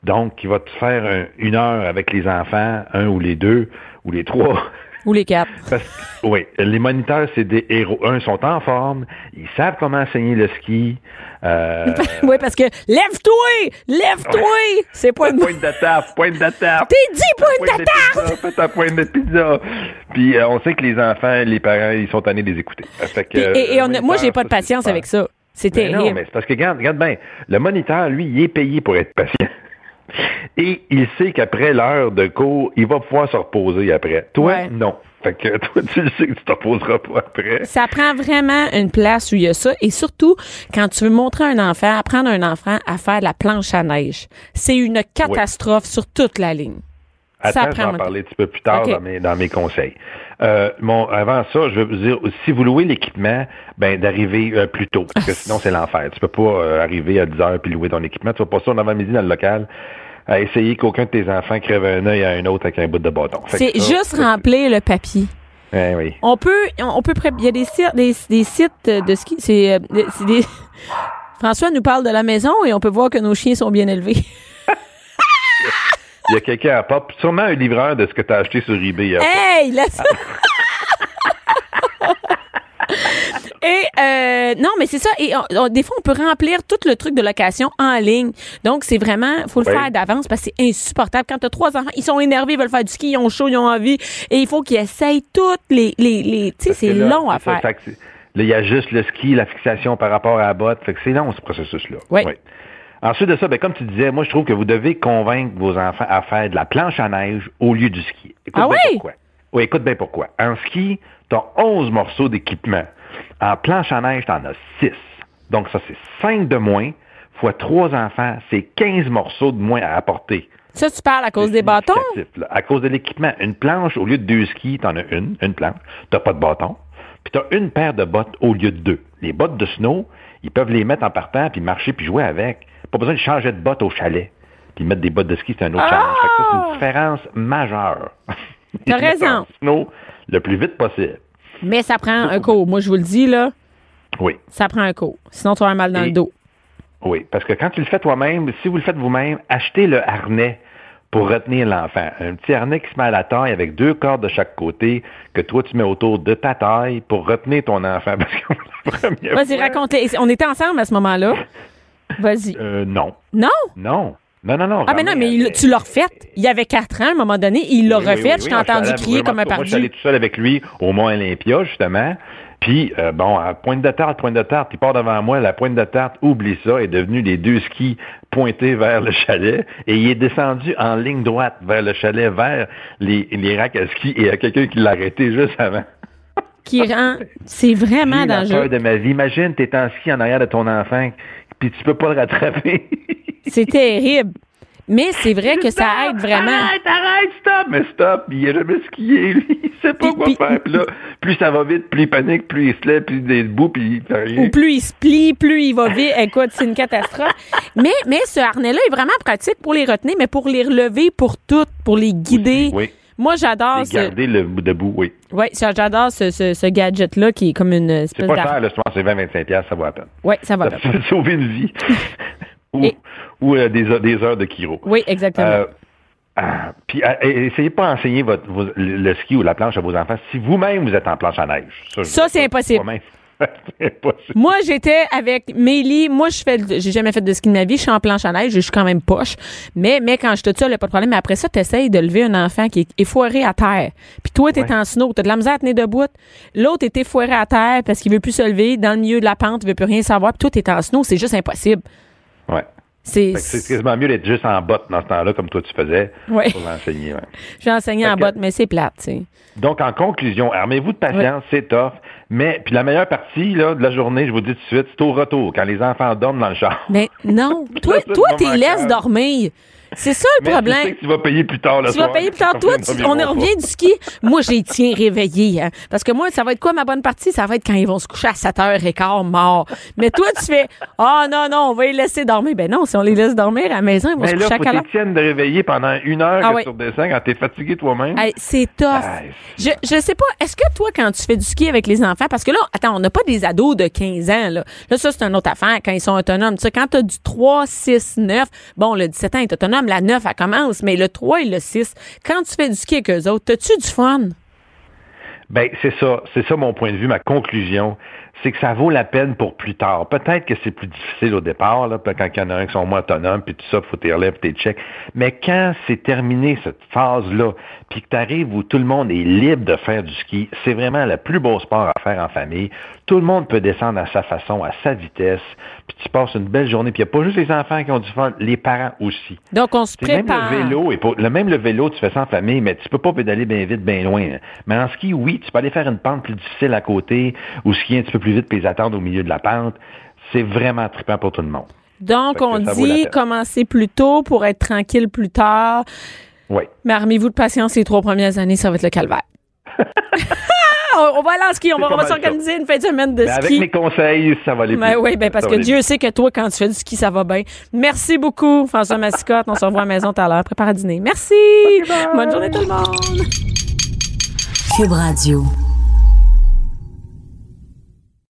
Donc, qui va te faire un- une heure avec les enfants, un ou les deux ou les trois. Ou les quatre. Parce oui, les moniteurs, c'est des héros. Un, ils sont en forme, ils savent comment enseigner le ski. Euh, oui, parce que lève-toi! Lève-toi! C'est pas une. pointe de table, pointe de table. T'es dit pointe de Fais ta pointe de pizza. Puis euh, on sait que les enfants, les parents, ils sont tannés de les écouter. Fait que, euh, et et on a- moi, j'ai pas de patience avec ça. C'est Ben non, terrible. mais c'est parce que, regarde, regarde bien, le moniteur, lui, il est payé pour être patient. Et il sait qu'après l'heure de cours, il va pouvoir se reposer après. Toi, Ouais. non. Fait que toi, tu le sais que tu te reposeras pas après. Ça prend vraiment une place où il y a ça. Et surtout, quand tu veux montrer à un enfant, apprendre à un enfant à faire de la planche à neige, c'est une catastrophe sur toute la ligne. Attends, je vais en parler un petit peu plus tard dans, mes, dans mes conseils. Euh, mon, avant ça, je veux vous dire, si vous louez l'équipement, ben d'arriver euh, plus tôt, parce que sinon c'est l'enfer. Tu peux pas euh, arriver à 10 heures puis louer ton équipement. Tu vas pas ça en avant-midi dans le local à essayer qu'aucun de tes enfants crève un œil à un autre avec un bout de bâton. C'est juste remplir le papier. Eh oui. On peut, on peut, il y a des sites, des, des sites de ski. C'est, euh, c'est des. François nous parle de la maison et on peut voir que nos chiens sont bien élevés. Il y a quelqu'un à pop, sûrement un livreur de ce que tu as acheté sur eBay. hier. Hey, laisse Et euh, non, mais c'est ça. Et on- on- des fois, on peut remplir tout le truc de location en ligne. Donc, c'est vraiment, faut le Oui. faire d'avance parce que c'est insupportable. Quand tu as trois enfants, ils sont énervés, ils veulent faire du ski, ils ont chaud, ils ont envie, et il faut qu'ils essayent toutes les, les, les tu sais, c'est long à ça, faire. Là, il y a juste le ski, la fixation par rapport à la botte. Fait que c'est long, ce processus-là. Oui. Ensuite de ça, ben, comme tu disais, moi, je trouve que vous devez convaincre vos enfants à faire de la planche à neige au lieu du ski. Écoute Ah bien oui? pourquoi. Oui, écoute bien pourquoi. En ski, tu as 11 morceaux d'équipement. En planche à neige, tu en as 6. Donc, ça, c'est 5 de moins fois 3 enfants. C'est 15 morceaux de moins à apporter. Ça, tu parles à cause des bâtons? là. À cause de l'équipement. Une planche, au lieu de deux skis, t'en as une, une planche. T'as pas de bâton. Puis t'as une paire de bottes au lieu de deux. Les bottes de snow, ils peuvent les mettre en partant, puis marcher, puis jouer avec. Pas besoin de changer de bottes au chalet. Puis mettre des bottes de ski, c'est un autre challenge. Que ça, c'est une différence majeure. Ah! T'as raison. Snow le plus vite possible. Mais ça prend un cours. Moi, je vous le dis, là, Oui. ça prend un cours. Sinon, tu vas avoir mal dans Et- le dos. Oui, parce que quand tu le fais toi-même, si vous le faites vous-même, achetez le harnais pour retenir l'enfant. Un petit harnais qui se met à la taille avec deux cordes de chaque côté que toi tu mets autour de ta taille pour retenir ton enfant. Vas-y, raconte-les. On était ensemble à ce moment-là. Vas-y. Euh, non. Non? Non. Non, non, non. Ah, mais non, mais il- tu l'as refait. Il y avait quatre ans, à un moment donné, il l'a Oui, refait. oui, je t'ai entendu allé- crier comme un Moi, je suis allé perdu. tout seul avec lui au Mont Olympia, justement. Puis, euh, bon, à pointe de tarte, pointe de tarte, il part devant moi, la pointe de tarte, oublie ça, est devenu les deux skis pointés vers le chalet, et il est descendu en ligne droite vers le chalet, vers les, les racks à ski, et il y a quelqu'un qui l'a arrêté juste avant. Qui rend. C'est vraiment dangereux. de ma vie. Imagine, t'es en ski en arrière de ton enfant, puis tu peux pas le rattraper. C'est terrible. Mais c'est vrai que ça aide vraiment. Arrête, arrête, stop! Mais stop, il a jamais skié, lui. Il sait pas Puis- quoi puis- faire. Puis là, plus ça va vite, plus il panique, plus il se lève, plus il est debout, puis il fait rien. Ou plus il se plie, plus il va vite. Écoute, c'est une catastrophe. Mais, mais ce harnais-là est vraiment pratique pour les retenir, mais pour les relever pour toutes, pour les guider. Oui. Moi, j'adore ce, garder le bout debout, oui. ça, j'adore ce, ce, ce gadget-là qui est comme une C'est espèce pas d'ar- cher, là, je pense c'est 20-25$, piastres, ça vaut la peine. Ouais, ça va. Ça peut sauver une vie. ou Et- ou euh, des, heures- des heures de chiro. Oui, exactement. Euh, ah, puis euh, essayez pas d'enseigner votre, vos- le ski ou la planche à vos enfants si vous-même vous êtes en planche à neige. Ça, dis c'est pas. impossible. Moi-même. c'est impossible. Moi, j'étais avec Mélie. Moi, je fais, j'ai jamais fait de ski de ma vie. Je suis en planche à neige. Je suis quand même poche. Mais, mais quand je te tue, il n'y a pas de problème. Mais après ça, tu essayes de lever un enfant qui est effoiré à terre. Puis toi, tu es Ouais. en snow. Tu as de la misère à tenir debout. L'autre est effoiré à terre parce qu'il veut plus se lever. Dans le milieu de la pente, il veut plus rien savoir. Puis toi, tu es en snow. C'est juste impossible. Ouais. C'est, quasiment mieux d'être juste en botte dans ce temps-là, comme toi tu faisais, Ouais. pour l'enseigner. ouais. J'ai enseigné en botte, mais c'est plate. Donc, en conclusion, armez-vous de patience, c'est tough, Mais puis la meilleure partie là, de la journée, je vous dis tout de suite, c'est au retour, quand les enfants dorment dans le char. Mais non, toi, toi, t'es laisse dormir. C'est ça le Mais tu sais problème. que tu vas payer plus tard Tu soir. vas payer plus tard. Toi, tu- on revient du ski. Moi, j'ai tiens réveillé. Hein, parce que moi, ça va être quoi ma bonne partie? Ça va être quand ils vont se coucher à 7h15 morts. Mais toi, tu fais Ah non, non, on va les laisser dormir. Ben non, si on les laisse dormir à la maison, ils vont Mais se là, coucher à faut que tiennes de réveiller pendant une heure Ah que oui. tu redescends quand t'es fatigué toi-même. C'est tough. Je, je sais pas, est-ce que toi, quand tu fais du ski avec les enfants, parce que là, attends, on n'a pas des ados de 15 ans, là. Là, ça, c'est une autre affaire quand ils sont autonomes. Tu sais, quand t'as du 3, 6, 9, bon, le 17 ans est autonome, la 9, elle commence, mais le 3 et le 6, quand tu fais du ski avec eux autres, t'as-tu du fun? Ben, c'est ça. C'est ça mon point de vue, ma conclusion. C'est que ça vaut la peine pour plus tard. Peut-être que c'est plus difficile au départ, là, quand il y en a un qui sont moins autonomes, puis tout ça, faut tes relèves, tes checks. Mais quand c'est terminé, cette phase-là, puis que tu arrives où tout le monde est libre de faire du ski, c'est vraiment le plus beau sport à faire en famille. Tout le monde peut descendre à sa façon, à sa vitesse, puis tu passes une belle journée. Puis il n'y a pas juste les enfants qui ont du fun, les parents aussi. Donc, on se même prépare. le vélo, et pour, le, même le vélo, tu fais ça en famille, mais tu peux pas pédaler bien vite, bien loin. hein. Mais en ski, oui, tu peux aller faire une pente plus difficile à côté, ou skier un petit peu plus vite, puis les attendre au milieu de la pente. C'est vraiment trippant pour tout le monde. Donc, on dit commencer plus tôt pour être tranquille plus tard. Oui. Mais armez-vous de patience les trois premières années, ça va être le calvaire. on, on va aller en ski, on va, va s'organiser une fin de semaine de Mais avec ski. mes conseils, ça va aller Ben oui, ben parce que Dieu sait que toi, quand tu fais du ski, ça va bien. Merci beaucoup, François Mascotte. On se revoit à la maison tout à l'heure. Prépare à dîner. Merci. Bonne journée tout le monde. Cube Radio.